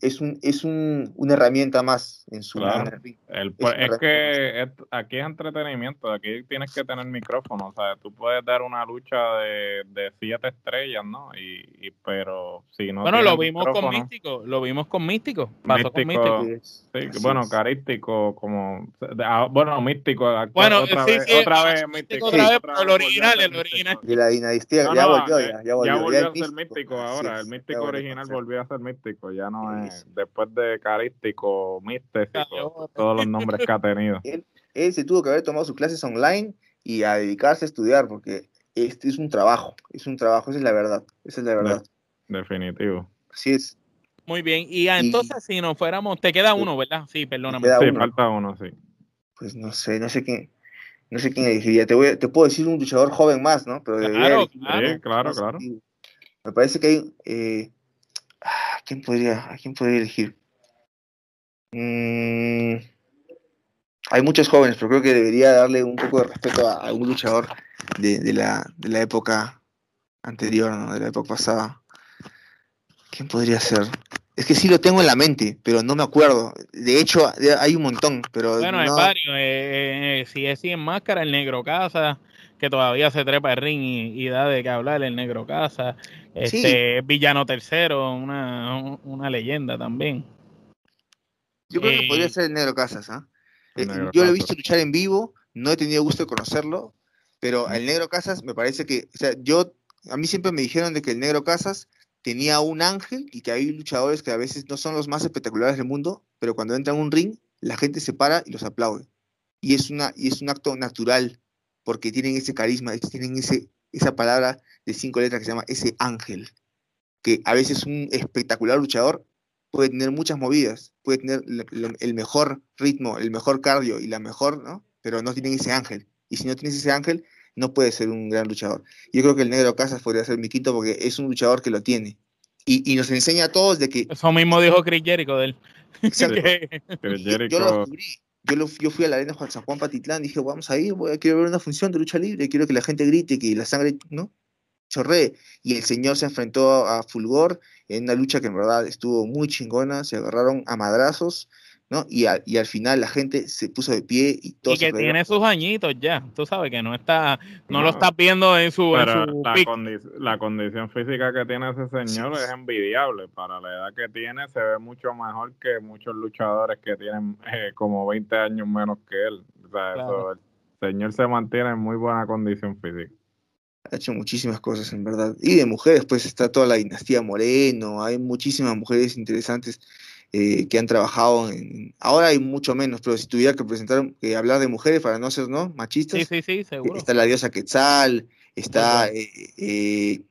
es, un, es un, una herramienta más en su es, que aquí es entretenimiento, aquí tienes que tener micrófono, o sea, tú puedes dar una lucha de, de siete estrellas, ¿no? Y, pero si no Bueno, lo vimos con Místico, lo vimos con Místico, pasó con Místico. Sí, bueno, carístico como ah, bueno, Místico, bueno, otra vez, otra vez Místico, otra vez, el original, el original. De la dinastía, ya volvió, ya, ya volvió. Ya volvió a ser Místico ahora, el Místico original volvió a ser Místico, ya no es después de carístico, místico, todos los nombres que ha tenido. Él, se tuvo que haber tomado sus clases online y a dedicarse a estudiar, porque este es un trabajo, es un trabajo, esa es la verdad, esa es la verdad. definitivo. Así es. Muy bien, y, entonces si nos fuéramos, te queda uno, ¿verdad? Sí, perdóname. Sí, falta uno, sí. Pues no sé, no sé quién, no sé quién elegiría. Te, voy, te puedo decir un luchador joven más, ¿no? Pero claro, claro, claro, claro. Me parece que hay, eh, ¿A quién podría, a quién podría elegir? Mm, hay muchos jóvenes, pero creo que debería darle un poco de respeto a, algún luchador de, la, de la época anterior, ¿no? de la época pasada. ¿Quién podría ser? Es que sí lo tengo en la mente, pero no me acuerdo. De hecho, hay un montón, pero. Bueno, hay varios. Eh, eh, si es sin máscara, el negro casa, que todavía se trepa el ring y, da de qué hablar, el negro casa. Este, Villano Tercero, una, una leyenda también. Yo creo que podría eh, ser el Negro Casas, ¿ah? Eh, yo lo he visto luchar en vivo, no he tenido gusto de conocerlo, pero el Negro Casas me parece que, o sea, yo, a mí siempre me dijeron de que el Negro Casas tenía un ángel y que hay luchadores que a veces no son los más espectaculares del mundo, pero cuando entran a un ring, la gente se para y los aplaude. Y es, una, y es un acto natural, porque tienen ese carisma, tienen ese, esa palabra de cinco letras que se llama ese ángel, que a veces un espectacular luchador puede tener muchas movidas, puede tener el mejor ritmo, el mejor cardio y la mejor, ¿no? Pero no tienen ese ángel. Y si no tienes ese ángel, no puede ser un gran luchador. Yo creo que el Negro Casas podría ser mi quinto porque es un luchador que lo tiene. Y, nos enseña a todos de que... Eso mismo dijo Chris Jericho de él. yo, lo descubrí. Yo, fui a la arena Juan San Juan Patitlán, dije, vamos a ir, voy quiero ver una función de lucha libre, quiero que la gente grite, que la sangre, ¿no? chorré. Y el señor se enfrentó a Fulgor en una lucha que en verdad estuvo muy chingona, se agarraron a madrazos, ¿no? Y, y al final la gente se puso de pie y todo. Y que tiene sus añitos ya, tú sabes que no está, no, lo estás viendo en su. la, condición física que tiene ese señor es envidiable. Para la edad que tiene, se ve mucho mejor que muchos luchadores que tienen eh, como 20 años menos que él. O sea, eso, el señor se mantiene en muy buena condición física ha hecho muchísimas cosas, en verdad. Y de mujeres, pues está toda la dinastía Moreno, hay muchísimas mujeres interesantes eh, que han trabajado en... Ahora hay mucho menos, pero si tuviera que presentar, eh, hablar de mujeres para no ser, ¿no? Machistas. Sí, sí, sí, seguro. Está la diosa Quetzal, está... Eh,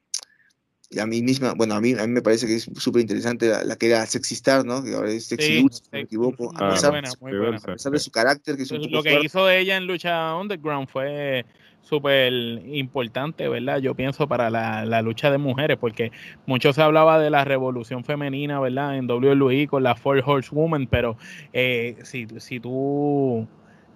a mí misma, bueno, a mí, a mí me parece que es súper interesante la, que era Sexy Star, ¿no? Que ahora es Sexy Luz, si no me equivoco. a pesar, muy buena, a pesar de su carácter, que es un Lo que hizo ella en lucha underground fue súper importante, ¿verdad? Yo pienso para la, lucha de mujeres, porque mucho se hablaba de la revolución femenina, ¿verdad? En WWE con la Four Horsewoman, pero eh, si, si tú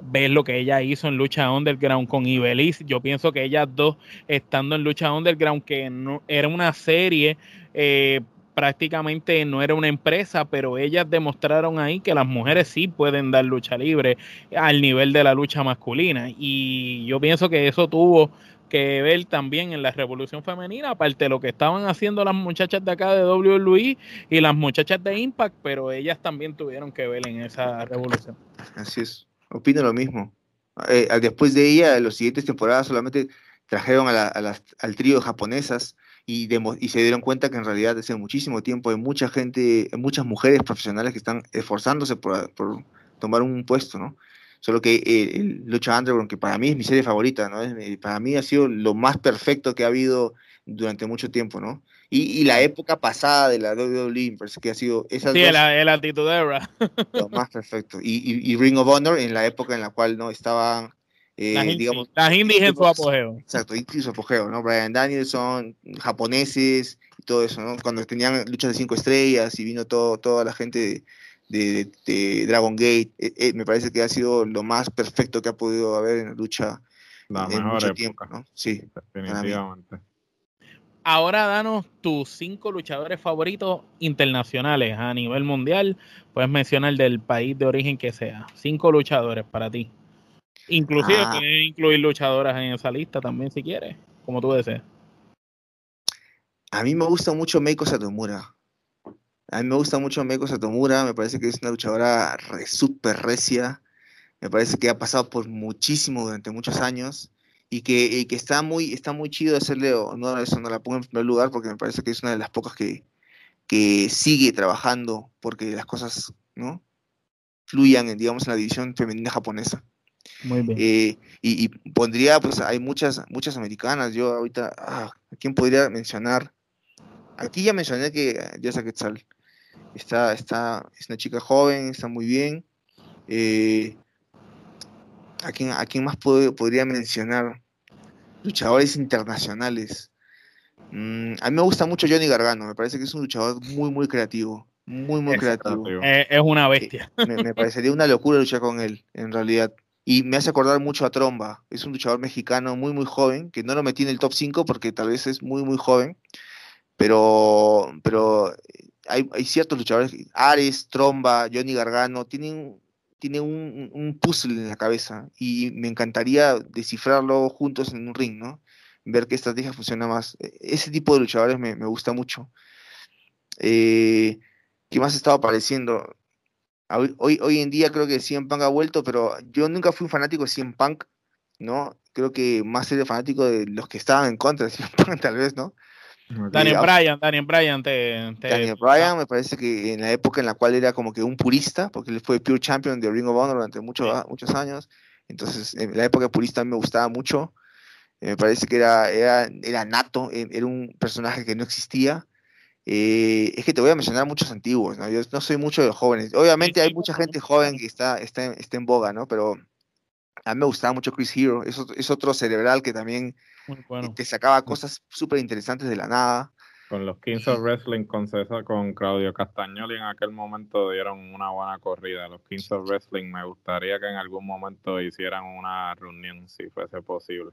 ves lo que ella hizo en lucha underground con Ibeliz, yo pienso que ellas dos estando en lucha underground, que no era una serie eh, prácticamente no era una empresa, pero ellas demostraron ahí que las mujeres sí pueden dar lucha libre al nivel de la lucha masculina. Y yo pienso que eso tuvo que ver también en la revolución femenina, aparte de lo que estaban haciendo las muchachas de acá de WWE y las muchachas de Impact, pero ellas también tuvieron que ver en esa revolución. Así es, opino lo mismo. Eh, después de ella, en las siguientes temporadas solamente trajeron a, las, al trío japonesas y, y se dieron cuenta que en realidad hace muchísimo tiempo hay mucha gente, muchas mujeres profesionales que están esforzándose por, por tomar un puesto, ¿no? Solo que el Lucha Underground, que para mí es mi serie favorita, ¿no? para mí ha sido lo más perfecto que ha habido durante mucho tiempo, ¿no? Y, y la época pasada de la WWE, que ha sido esa sí, el, el actitud era lo más perfecto. Y, y, y, Ring of Honor en la época en la cual no estaban eh, las, digamos, las indies en su apogeo. Exacto, en su apogeo, ¿no? Brian Danielson, japoneses y todo eso, ¿no? Cuando tenían luchas de cinco estrellas y vino todo, toda la gente de, de, Dragon Gate, eh, eh, me parece que ha sido lo más perfecto que ha podido haber en la lucha la en mucho tiempo, ¿no? Sí, definitivamente. ahora danos tus cinco luchadores favoritos internacionales a nivel mundial. Puedes mencionar del país de origen que sea. Cinco luchadores para ti. Inclusive ah. incluir luchadoras en esa lista también si quieres, como tú desees. A mí me gusta mucho Meiko Satomura. A mí me gusta mucho Meiko Satomura, me parece que es una luchadora súper recia, me parece que ha pasado por muchísimo durante muchos años y que, que está, muy, está muy chido hacerle honor a eso, no la pongo en primer lugar porque me parece que es una de las pocas que, que sigue trabajando porque las cosas ¿no? fluyan, digamos, en la división femenina japonesa. Muy bien. Eh, y, pondría, pues hay muchas, muchas americanas. Yo ahorita, ah, ¿a quién podría mencionar? Aquí ya mencioné que Yasa Quetzal está, está, es una chica joven, está muy bien. Eh, ¿a, quién, ¿A quién más podría mencionar? Luchadores internacionales. Mm, a mí me gusta mucho Johnny Gargano, me parece que es un luchador muy, muy creativo. Muy, muy creativo. Es, es una bestia. Me, me, parecería una locura luchar con él, en realidad. Y me hace acordar mucho a Tromba. Es un luchador mexicano muy, muy joven, que no lo metí en el top 5 porque tal vez es muy, muy joven. Pero, pero hay, hay ciertos luchadores, Ares, Tromba, Johnny Gargano, tienen, tienen un, un, puzzle en la cabeza y me encantaría descifrarlo juntos en un ring, ¿no? Ver qué estrategia funciona más. E, ese tipo de luchadores me, me gusta mucho. Eh, ¿Qué más ha estado apareciendo? Hoy, hoy en día creo que CM Punk ha vuelto, pero yo nunca fui un fanático de CM Punk, ¿no? Creo que más sería fanático de los que estaban en contra de CM Punk, tal vez, ¿no? Daniel Bryan, Daniel Bryan te, Daniel Bryan me parece que en la época en la cual era como que un purista, porque él fue Pure Champion de Ring of Honor durante muchos, muchos años, entonces en la época purista me gustaba mucho, me parece que era, era, era nato, e, era un personaje que no existía, eh, es que te voy a mencionar muchos antiguos, ¿no? Yo no soy mucho de los jóvenes. Obviamente hay mucha gente joven que está, está, está en boga, ¿no? Pero a mí me gustaba mucho Chris Hero. Es, es otro cerebral que también te sacaba cosas súper interesantes de la nada. Con los Kings of Wrestling con César, con Claudio Castagnoli en aquel momento dieron una buena corrida. Los Kings of Wrestling me gustaría que en algún momento hicieran una reunión si fuese posible.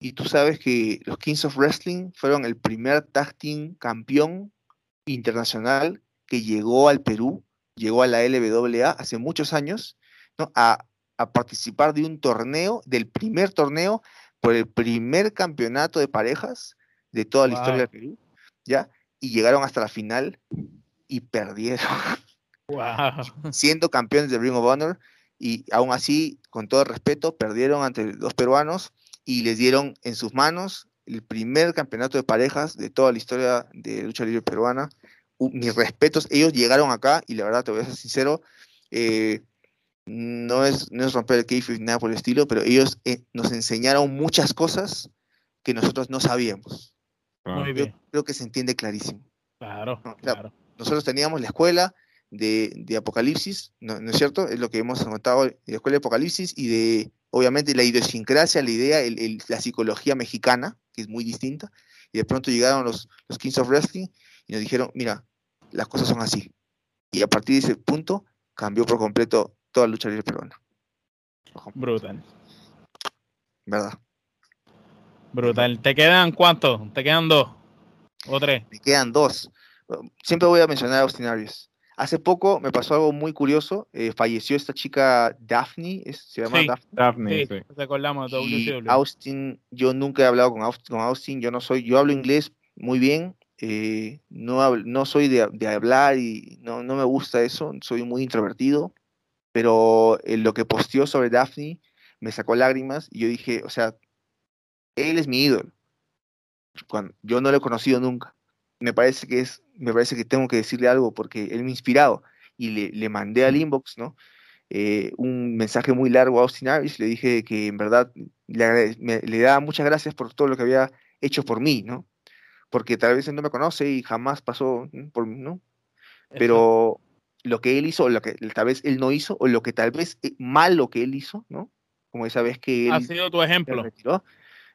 Y tú sabes que los Kings of Wrestling fueron el primer tag team campeón internacional que llegó al Perú, llegó a la LWA hace muchos años, ¿no? a, participar de un torneo, del primer torneo, por el primer campeonato de parejas de toda la historia del Perú, ¿ya? Y llegaron hasta la final y perdieron. Siendo campeones de Ring of Honor, y aún así, con todo respeto, perdieron ante los peruanos y les dieron en sus manos el primer campeonato de parejas de toda la historia de lucha libre peruana. mis respetos, ellos llegaron acá y la verdad te voy a ser sincero, eh, no, es, no es romper el keife ni nada por el estilo, pero ellos eh, nos enseñaron muchas cosas que nosotros no sabíamos. Muy bien. creo que se entiende clarísimo. Claro, claro. Nosotros teníamos la escuela de, de Apocalipsis, ¿no, es cierto? Es lo que hemos contado, la escuela de Apocalipsis y de obviamente la idiosincrasia, la idea, la psicología mexicana, que es muy distinta, y de pronto llegaron los, los Kings of Wrestling y nos dijeron, mira, las cosas son así. Y a partir de ese punto cambió por completo toda la lucha libre peruana. Brutal. ¿Verdad? Brutal. ¿Te quedan cuántos? ¿Te quedan dos? ¿O tres? Me quedan dos. Siempre voy a mencionar a Austin Aries. Hace poco me pasó algo muy curioso. Eh, falleció esta chica Daphne, ¿se llama Daphne? Daphne, sí. Recordamos Austin, yo nunca he hablado con Austin, yo no soy, yo hablo inglés muy bien, eh, no, no soy de, hablar y no, no, me gusta eso, soy muy introvertido, pero eh, lo que posteó sobre Daphne me sacó lágrimas y yo dije, o sea, él es mi ídolo. Cuando, yo no lo he conocido nunca. Me parece que es me parece que tengo que decirle algo porque él me ha inspirado y le, le mandé al inbox, ¿no? Eh, un mensaje muy largo a Austin Harris, le dije que en verdad le, le daba muchas gracias por todo lo que había hecho por mí, ¿no? Porque tal vez él no me conoce y jamás pasó por mí, ¿no? Pero lo que él hizo, o lo que tal vez él no hizo, o lo que tal vez eh, mal lo que él hizo, ¿no? Como esa vez que él... Ha sido tu ejemplo.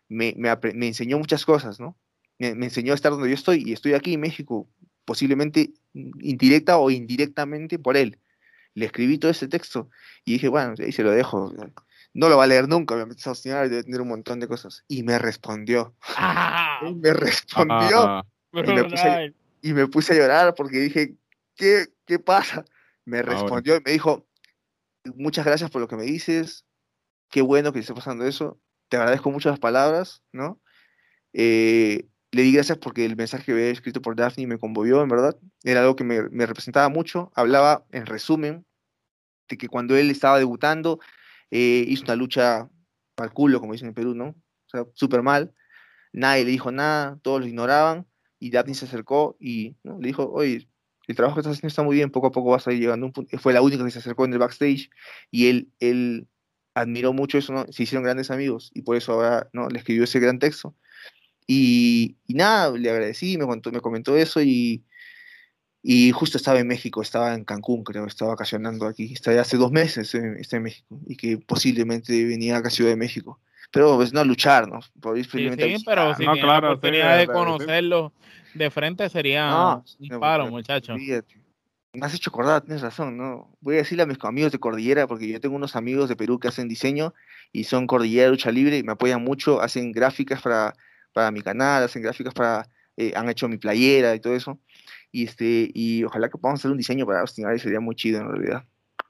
me, me, me, enseñó muchas cosas, ¿no? Me, me, enseñó a estar donde yo estoy y estoy aquí en México posiblemente indirecta o indirectamente por él. Le escribí todo ese texto y dije, bueno, ahí se lo dejo. no lo va a leer nunca, me empezó a y debe tener un montón de cosas. Y me respondió. Ah, me respondió. Ah, y, me puse, y me puse a llorar porque dije, ¿qué, qué pasa? Me respondió y me dijo, muchas gracias por lo que me dices, qué bueno que esté pasando eso, te agradezco mucho las palabras, ¿no? Eh, le di gracias porque el mensaje que había escrito por Daphne me conmovió, en verdad. Era algo que me, representaba mucho. Hablaba, en resumen, de que cuando él estaba debutando, eh, hizo una lucha el culo, como dicen en Perú, ¿no? O sea, súper mal. Nadie le dijo nada, todos lo ignoraban. Y Daphne se acercó y le dijo, oye, el trabajo que estás haciendo está muy bien, poco a poco vas a ir llegando a un punto. Fue la única que se acercó en el backstage y él, él admiró mucho eso. Se hicieron grandes amigos y por eso ahora, ¿no? Le escribió ese gran texto. Y, y nada, le agradecí, me contó, me comentó eso y, y justo estaba en México, estaba en Cancún, creo, estaba vacacionando aquí. Está hace dos meses, eh, está en México y que posiblemente venía a la Ciudad de México. Pero pues no a luchar, ¿no? Por ir sí, sí, pero si no, claro, la oportunidad sí, de conocerlo de frente sería no, un no, muchacho. Me has hecho acordar, tienes razón, ¿no? Voy a decirle a mis amigos de Cordillera, porque yo tengo unos amigos de Perú que hacen diseño y son Cordillera de Lucha Libre y me apoyan mucho, hacen gráficas para, para mi canal, hacen gráficas para, eh, han hecho mi playera y todo eso. Y, este, y ojalá que podamos hacer un diseño para Austin Aries, sería muy chido en realidad.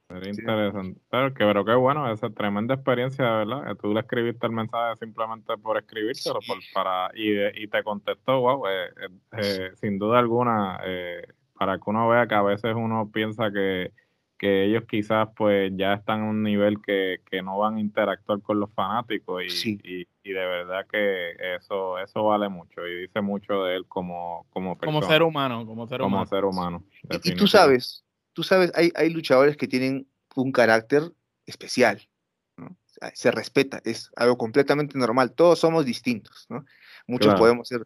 Sería interesante. Pero, que, pero qué bueno, esa tremenda experiencia, ¿verdad? Tú le escribiste el mensaje simplemente por escribírtelo por, para, y, y te contestó, wow, eh, eh, eh, sin duda alguna, eh, para que uno vea que a veces uno piensa que, que ellos quizás pues ya están a un nivel que, que no van a interactuar con los fanáticos y, sí. y, y, de verdad que eso eso vale mucho y dice mucho de él como como persona, como ser humano como ser como humano, ser humano y, y, tú sabes tú sabes hay, hay luchadores que tienen un carácter especial ¿no? se respeta es algo completamente normal todos somos distintos ¿no? muchos claro. podemos ser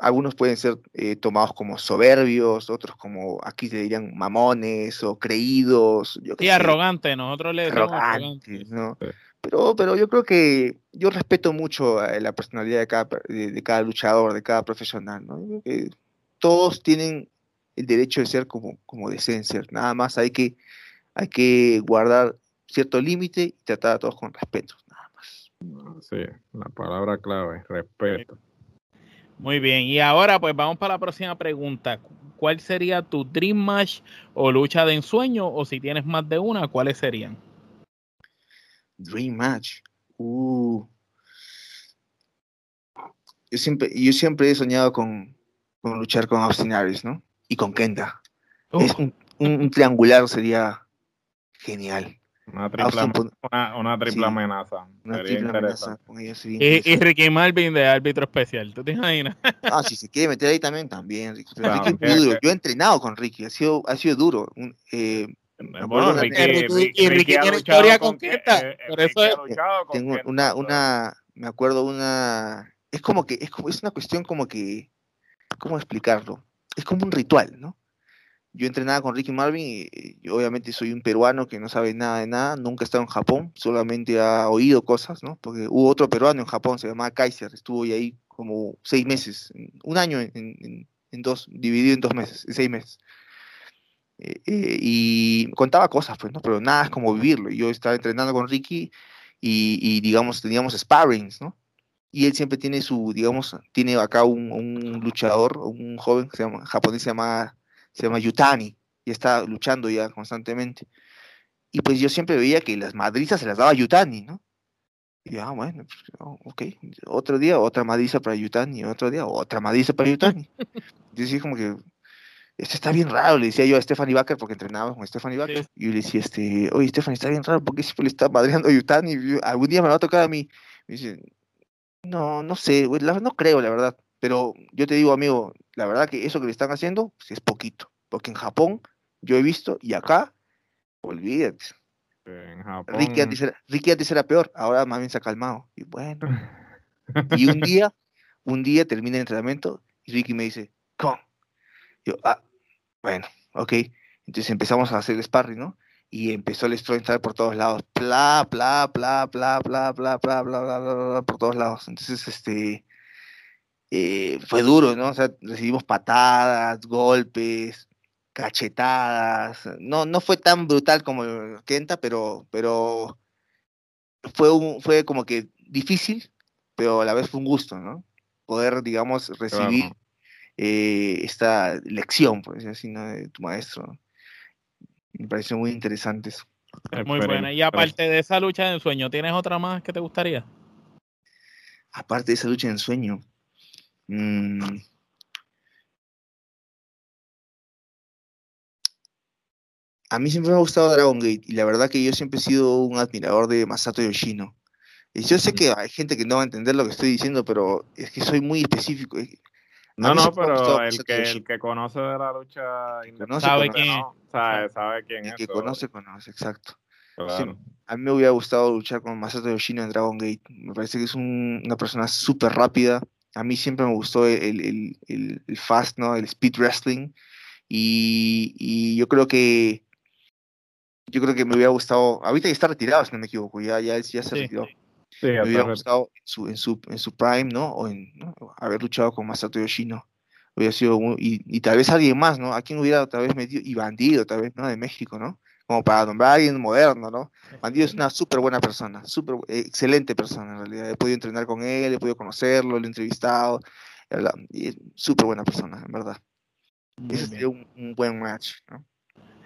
algunos pueden ser eh, tomados como soberbios, otros como aquí te dirían mamones o creídos. Yo sí, arrogante, nosotros le decimos arrogantes, ¿no? Pero, pero yo creo que yo respeto mucho la personalidad de cada, de, de cada luchador, de cada profesional, ¿no? Yo creo que todos tienen el derecho de ser como, como deseen ser, nada más hay que, hay que guardar cierto límite y tratar a todos con respeto, nada más. Sí, la palabra clave, respeto. Muy bien, y ahora pues vamos para la próxima pregunta. ¿Cuál sería tu Dream Match o lucha de ensueño? O si tienes más de una, ¿cuáles serían? Dream Match. Uh. Yo siempre, yo siempre he soñado con, con luchar con Austin Aries, ¿no? Y con Kenta. Uh. Es un, un, un, triangular sería genial. Una triple, una, una triple sí, amenaza. Una triple amenaza con ella, sí, y, y, Ricky Marvin de árbitro especial, ¿tú te imaginas? Ah, si se quiere meter ahí también, también. Ricky, claro, Ricky es muy duro. Yo he entrenado con Ricky, ha sido, ha sido duro. Eh, bueno, Ricky, Ricky, y Ricky, tiene historia con Kenta, eh, por eso es. Tengo una, una, me acuerdo una, es como que, es, como, es una cuestión como que, ¿cómo explicarlo? Es como un ritual, ¿no? Yo entrenaba con Ricky Marvin y, obviamente soy un peruano que no sabe nada de nada, nunca he estado en Japón, solamente ha oído cosas, ¿no? Porque hubo otro peruano en Japón, se llamaba Kaiser, estuvo ahí como seis meses, un año en, en, dos, dividido en dos meses, en seis meses. Eh, eh, y contaba cosas, pues, ¿no? Pero nada es como vivirlo. Yo estaba entrenando con Ricky y, y digamos, teníamos sparrings, ¿no? Y él siempre tiene su, digamos, tiene acá un, un luchador, un joven que se llama, japonés se llama se llama Yutani, y está luchando ya constantemente. Y pues yo siempre veía que las madrizas se las daba Yutani, ¿no? Y ah, bueno, pues, oh, ok, otro día otra madriza para Yutani, otro día otra madriza para Yutani. Yo decía como que, esto está bien raro, le decía yo a Stephanie Baker, porque entrenaba con Stephanie Baker, sí. y yo le decía, este, oye, Stephanie, está bien raro, porque siempre le está madreando a Yutani? Algún día me va a tocar a mí. Me dice, no, no sé, no creo, la verdad. Pero yo te digo, amigo, la verdad que eso que le están haciendo pues es poquito, porque en Japón yo he visto y acá, olvídate. En Japón... Ricky, antes era, Ricky antes era peor, ahora más bien se ha calmado. Y bueno. y un día, un día termina el entrenamiento y Ricky me dice, con. Yo, ah, bueno, ok. Entonces empezamos a hacer sparring, ¿no? Y empezó el stroke entrar por todos lados. Pla, pla, pla, pla, pla, pla, pla, bla, bla, bla, bla, por todos lados. Entonces, este, eh, fue duro, ¿no? O sea, recibimos patadas, golpes, cachetadas. No, no fue tan brutal como Kenta, pero, pero fue, un, fue como que difícil, pero a la vez fue un gusto, ¿no? Poder, digamos, recibir eh, esta lección, pues, así, ¿no? De tu maestro. Me pareció muy interesante eso. Muy buena. Y aparte de esa lucha de ensueño, ¿tienes otra más que te gustaría? Aparte de esa lucha de ensueño. Mmm, a mí siempre me ha gustado Dragon Gate y la verdad que yo siempre he sido un admirador de Masato Yoshino. Y yo sé que hay gente que no va a entender lo que estoy diciendo, pero es que soy muy específico. No, no, pero el que, el que conoce de la lucha sabe, quién, sabe, sabe quién el es. que conoce, conoce, exacto. a mí me hubiera gustado luchar con Masato Yoshino en Dragon Gate. Me parece que es una persona súper rápida. A mí siempre me gustó el, el, el, el, fast, ¿no? El speed wrestling. Y, y yo creo que yo creo que me hubiera gustado, ahorita ya está retirado, si no me equivoco, ya, ya, ya se retiró. me hubiera gustado en su, en, su, en su prime, ¿no? O en haber luchado con Masato Yoshino. Hubiera sido y, y, tal vez alguien más, ¿no? A quien hubiera tal vez metido, y Bandido, tal vez, ¿no? De México, ¿no? Como para nombrar a alguien moderno, ¿no? Bandido es una súper buena persona, súper excelente persona en realidad. He podido entrenar con él, he podido conocerlo, lo he entrevistado. Súper buena persona, en verdad. Ese sería un, un, buen match, ¿no?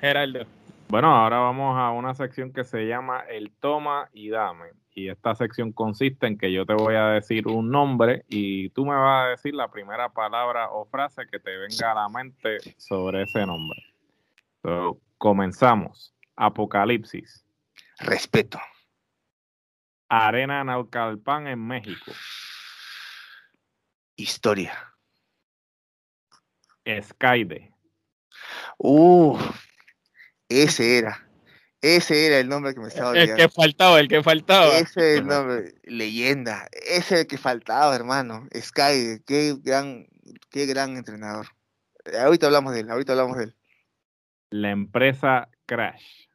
Geraldo. Bueno, ahora vamos a una sección que se llama el toma y dame. Y esta sección consiste en que yo te voy a decir un nombre y tú me vas a decir la primera palabra o frase que te venga a la mente sobre ese nombre. Comenzamos. Apocalipsis. Respeto. Arena Naucalpan en México. Historia. Skyde. Uh, ese era. Ese era el nombre que me estaba olvidando. El que faltaba, el que faltaba. Ese es el nombre, leyenda. Ese es el que faltaba, hermano. Sky, qué gran, qué gran entrenador. Ahorita hablamos de él, ahorita hablamos de él. La empresa Crash.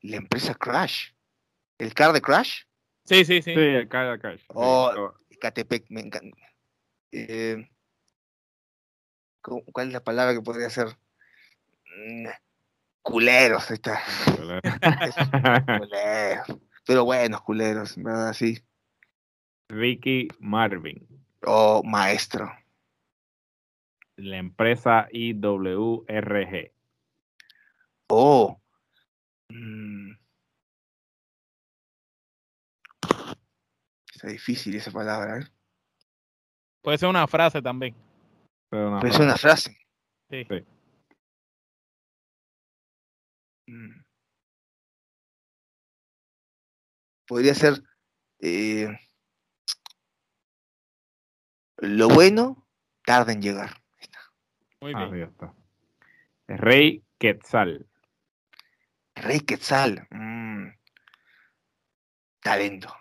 La empresa Crash. ¿El car de Crash? Sí, sí, sí. Sí, el car de Crash. Oh, Catepec, me encanta. Eh, ¿Cuál es la palabra que podría ser? Mm, culeros, está. culeros. Pero buenos culeros, ¿verdad? Sí. Ricky Marvin. Oh, maestro. La empresa IWRG. Oh. Mm. Está difícil esa palabra, ¿eh? Puede ser una frase también. Puede ser una frase. Sí. sí. Mm. Podría ser eh, lo bueno tarda en llegar. Muy Ah, bien. está. Rey Quetzal. Rey Quetzal. mm, Talento.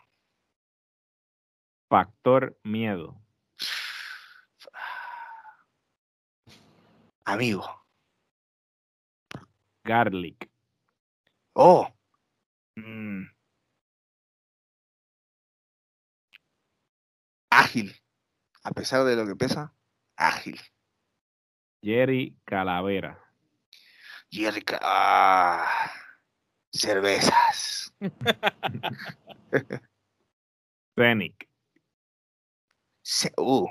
Factor Miedo. Amigo. Garlic. Oh. Mm. Ágil. A pesar de lo que pesa, ágil. Jerry Calavera. Jerry. Ca- Ah, cervezas. Se- uh.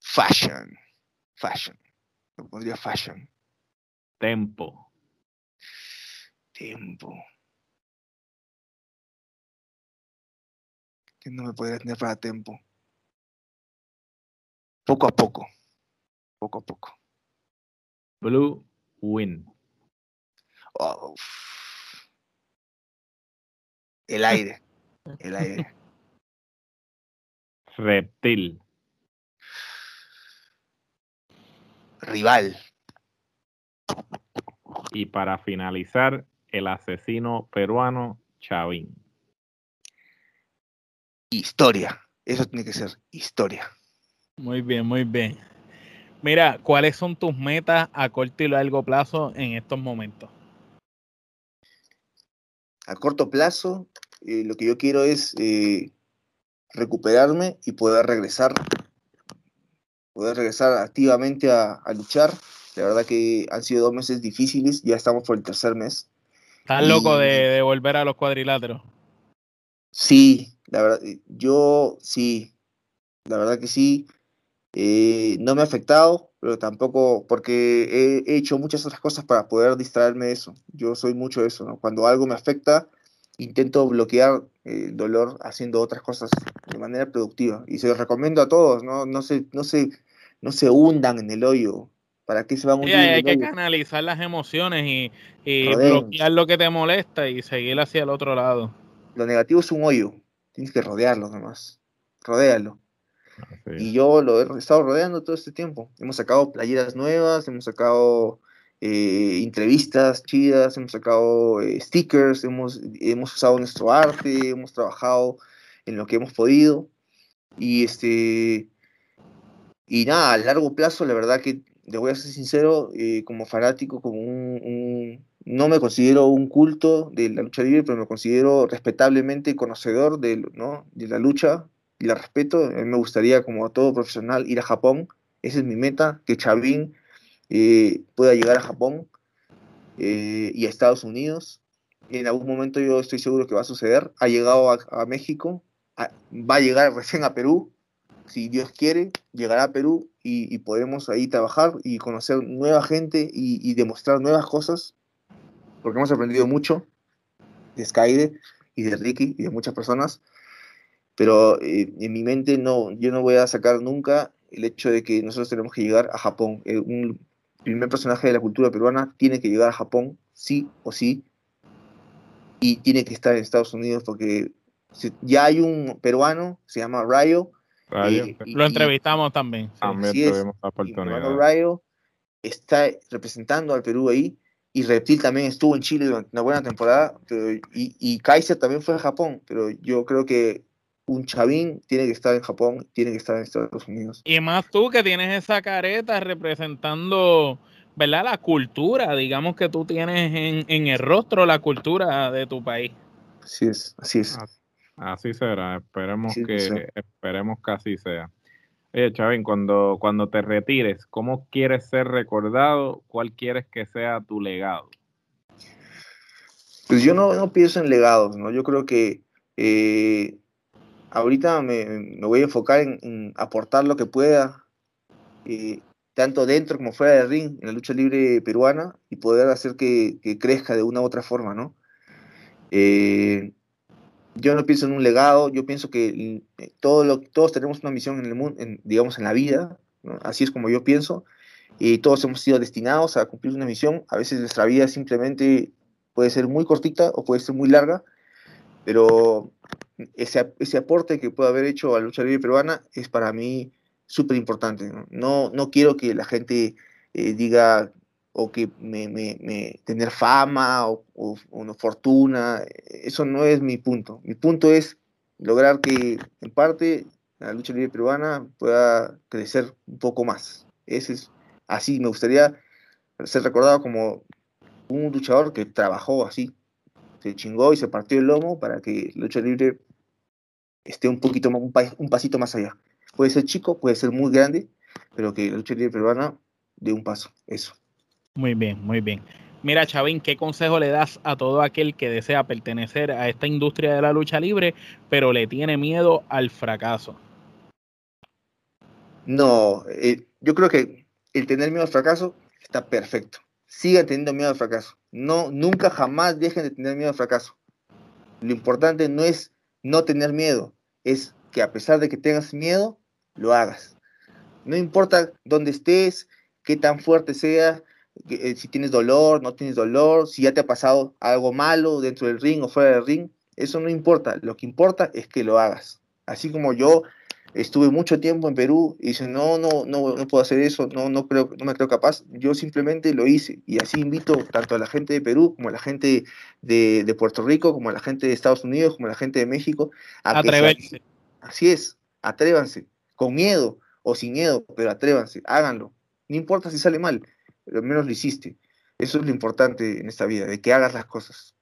Fashion. Fashion. Le pondría fashion. Tempo. Tiempo. Que no me podría tener para tiempo. Poco a poco. Poco a poco. Blue Oh, uf. El aire. El aire. Reptil. Rival. Y para finalizar, el asesino peruano Chavín. Historia. Eso tiene que ser historia. Muy bien, muy bien. Mira, ¿cuáles son tus metas a corto y largo plazo en estos momentos? A corto plazo, eh, lo que yo quiero es eh, recuperarme y poder regresar, poder regresar activamente a, a luchar. La verdad que han sido dos meses difíciles, ya estamos por el tercer mes ¿Estás loco de, volver a los cuadriláteros? Sí, la verdad, yo sí, la verdad que sí. Eh, no me ha afectado, pero tampoco porque he hecho muchas otras cosas para poder distraerme de eso. Yo soy mucho de eso, ¿no? Cuando algo me afecta, intento bloquear el dolor haciendo otras cosas de manera productiva. Y se los recomiendo a todos, ¿no? No se, no se, no se hundan en el hoyo. ¿Para qué se van a hundir? hay que canalizar las emociones y, bloquear lo que te molesta y seguir hacia el otro lado. Lo negativo es un hoyo. Tienes que rodearlo nomás. Rodéalo. Y yo lo he estado rodeando todo este tiempo. Hemos sacado playeras nuevas, hemos sacado eh, entrevistas chidas, hemos sacado eh, stickers, hemos, hemos usado nuestro arte, hemos trabajado en lo que hemos podido. Y este y nada, a largo plazo, la verdad que te voy a ser sincero, eh, como fanático, como un, no me considero un culto de la lucha libre, pero me considero respetablemente conocedor de, ¿no? de la lucha y la respeto. A mí me gustaría, como todo profesional, ir a Japón. Esa es mi meta, que Chavín eh, pueda llegar a Japón eh, y a Estados Unidos. En algún momento yo estoy seguro que va a suceder. Ha llegado a, México, va a llegar recién a Perú. Si Dios quiere, llegará a Perú y, podremos ahí trabajar y conocer nueva gente y, demostrar nuevas cosas, porque hemos aprendido mucho de Skyde y de Ricky y de muchas personas. Pero eh, en mi mente no, yo no voy a sacar nunca el hecho de que nosotros tenemos que llegar a Japón. un primer personaje de la cultura peruana tiene que llegar a Japón, sí o sí, y tiene que estar en Estados Unidos porque ya hay un peruano, se llama Rayo. Eh, lo entrevistamos también. También tuvimos la oportunidad. Rayo está representando al Perú ahí y Reptil también estuvo en Chile durante una buena temporada y, y Kaiser también fue a Japón, pero yo creo que un chavín tiene que estar en Japón, tiene que estar en Estados Unidos. Y más tú que tienes esa careta representando, ¿verdad? La cultura, digamos que tú tienes en, el rostro la cultura de tu país. Así es, así es. Así, será, esperemos que, esperemos que así sea. Oye, Chavín, cuando, cuando te retires, ¿cómo quieres ser recordado? ¿Cuál quieres que sea tu legado? Pues yo no, no pienso en legados, ¿no? Yo creo que eh, ahorita me, voy a enfocar en, aportar lo que pueda, eh, tanto dentro como fuera del ring, en la lucha libre peruana, y poder hacer que, crezca de una u otra forma, ¿no? Eh, yo no pienso en un legado, yo pienso que eh, todo lo, todos tenemos una misión en el mundo, digamos, en la vida, así es como yo pienso, y todos hemos sido destinados a cumplir una misión, a veces nuestra vida simplemente puede ser muy cortita o puede ser muy larga, pero ese, ese aporte que puede haber hecho a la lucha libre peruana es para mí súper importante. ¿no? ¿no? quiero que la gente eh, diga o que me, me, tener fama o, una fortuna, eso no es mi punto. Mi punto es lograr que en parte la lucha libre peruana pueda crecer un poco más. Ese es así, me gustaría ser recordado como un luchador que trabajó así, se chingó y se partió el lomo para que la lucha libre esté un poquito un, un pasito más allá. Puede ser chico, puede ser muy grande, pero que la lucha libre peruana dé un paso, eso. Muy bien, muy bien. Mira, Chavín, ¿qué consejo le das a todo aquel que desea pertenecer a esta industria de la lucha libre, pero le tiene miedo al fracaso? No, eh, yo creo que el tener miedo al fracaso está perfecto. Sigan teniendo miedo al fracaso. No, nunca jamás dejen de tener miedo al fracaso. Lo importante no es no tener miedo, es que a pesar de que tengas miedo, lo hagas. No importa dónde estés, qué tan fuerte sea, eh, si tienes dolor, no tienes dolor, si ya te ha pasado algo malo dentro del ring o fuera del ring, eso no importa. Lo que importa es que lo hagas. Así como yo estuve mucho tiempo en Perú y dice, no, no, no, no puedo hacer eso, no, no, creo, no me creo capaz. Yo simplemente lo hice y así invito tanto a la gente de Perú como a la gente de, Puerto Rico, como a la gente de Estados Unidos, como a la gente de México. A atrévanse. así es, atrévanse, con miedo o sin miedo, pero atrévanse, háganlo. No importa si sale mal, pero al menos lo hiciste. Eso es lo importante en esta vida, de que hagas las cosas.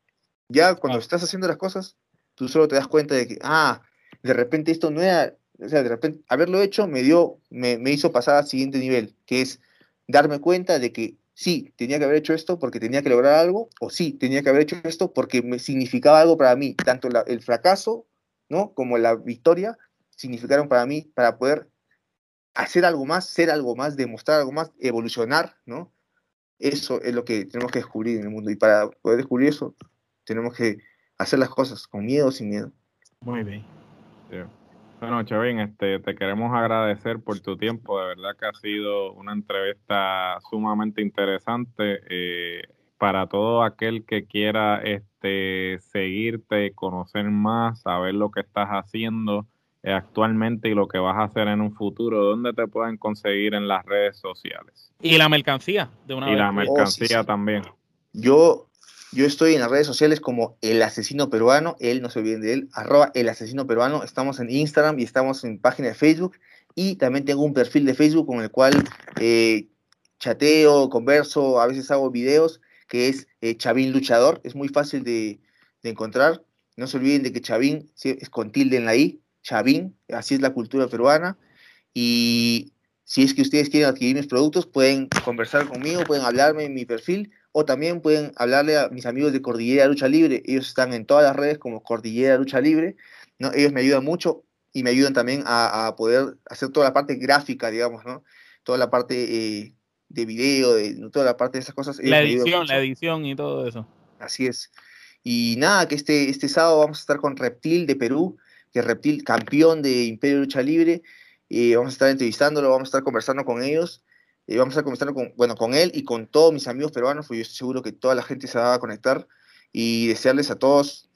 Ya cuando estás haciendo las cosas, tú solo te das cuenta de que, ah, de repente esto no era o sea, de repente, haberlo hecho me dio, me, hizo pasar al siguiente nivel, que es darme cuenta de que sí, tenía que haber hecho esto porque tenía que lograr algo, o sí, tenía que haber hecho esto porque me significaba algo para mí, tanto el fracaso, ¿no? Como la victoria significaron para mí, para poder hacer algo más, ser algo más, demostrar algo más, evolucionar, ¿no? Eso es lo que tenemos que descubrir en el mundo. Y para poder descubrir eso, tenemos que hacer las cosas con miedo o sin miedo. Muy bien. Bueno, Chavín, este, te queremos agradecer por tu tiempo. De verdad que ha sido una entrevista sumamente interesante. Eh, para todo aquel que quiera este, seguirte, conocer más, saber lo que estás haciendo eh, actualmente y lo que vas a hacer en un futuro, ¿dónde te pueden conseguir en las redes sociales? Y la mercancía, de una y la mercancía oh, también. Yo yo estoy en las redes sociales como El Asesino Peruano, él, no se olviden de él, arroba El Asesino Peruano. Estamos en Instagram y estamos en página de Facebook. Y también tengo un perfil de Facebook con el cual eh, chateo, converso, a veces hago videos, que es eh, Chavín Luchador. Es muy fácil de, encontrar. No se olviden de que Chavín es con tilde en la I, Chavín, así es la cultura peruana. Y si es que ustedes quieren adquirir mis productos, pueden conversar conmigo, pueden hablarme en mi perfil o también pueden hablarle a mis amigos de Cordillera Lucha Libre. Ellos están en todas las redes como Cordillera Lucha Libre. ¿no? Ellos me ayudan mucho y me ayudan también a, poder hacer toda la parte gráfica, digamos, ¿no? Toda la parte eh, de video, de, toda la parte de esas cosas. La edición, la edición y todo eso. Así es. Y nada, que este, este sábado vamos a estar con Reptil de Perú, que es Reptil campeón de Imperio Lucha Libre. Y vamos a estar entrevistándolo, vamos a estar conversando con ellos. Y vamos a estar conversando con, bueno, con él y con todos mis amigos peruanos, porque yo estoy seguro que toda la gente se va a conectar y desearles a todos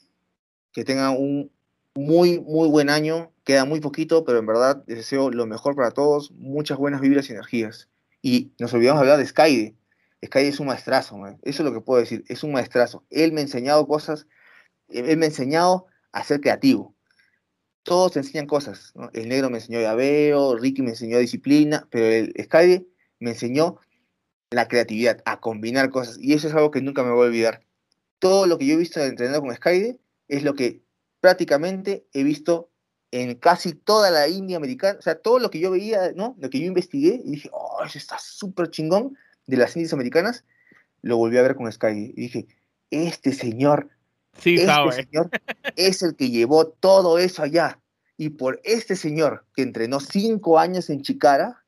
que tengan un muy, muy buen año. Queda muy poquito, pero en verdad les deseo lo mejor para todos, muchas buenas vibras y energías. Y nos olvidamos de hablar de Skyde. Skyde es un maestrazo, eso es lo que puedo decir, es un maestrazo. Él me ha enseñado cosas, él me ha enseñado a ser creativo. Todos te enseñan cosas. El negro me enseñó llaveo, Ricky me enseñó disciplina, pero el Skyde me enseñó la creatividad, a combinar cosas. Y eso es algo que nunca me voy a olvidar. Todo lo que yo he visto entrenando con Skyde es lo que prácticamente he visto en casi toda la India americana. O sea, todo lo que yo veía, ¿no? Lo que yo investigué y dije, oh, eso está súper chingón de las Indias americanas, lo volví a ver con Skyde. Y dije, este señor, sí, este señor es el que llevó todo eso allá. Y por este señor que entrenó cinco años en Chicara,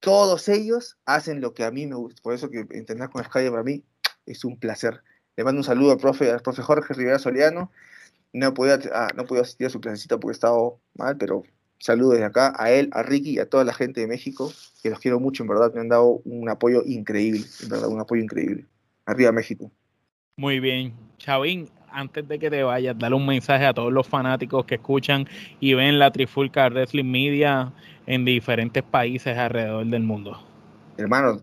todos ellos hacen lo que a mí me gusta. Por eso que entrenar con Sky para mí es un placer. Le mando un saludo al profe, al profe Jorge Rivera Soliano. No podía, ah, no podía asistir a su clasecita porque estaba mal, pero saludo desde acá a él, a Ricky y a toda la gente de México, que los quiero mucho, en verdad, me han dado un apoyo increíble, en verdad, un apoyo increíble. Arriba México. Muy bien. Chavín, antes de que te vayas, dale un mensaje a todos los fanáticos que escuchan y ven la Trifulca Wrestling Media en diferentes países alrededor del mundo. Hermano,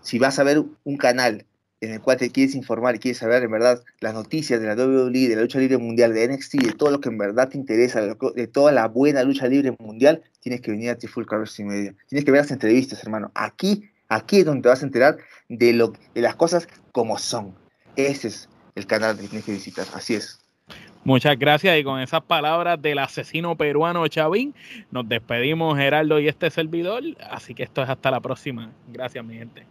si vas a ver un canal en el cual te quieres informar y quieres saber en verdad las noticias de la WWE, de la lucha libre mundial, de NXT, de todo lo que en verdad te interesa, de toda la buena lucha libre mundial, tienes que venir a Trifulca Wrestling Media. Tienes que ver las entrevistas, hermano. Aquí, aquí es donde te vas a enterar de, lo, de las cosas como son. Ese es el canal que tienes que visitar. Así es. Muchas gracias y con esas palabras del asesino peruano Chavín, nos despedimos Geraldo y este servidor, así que esto es hasta la próxima. Gracias mi gente.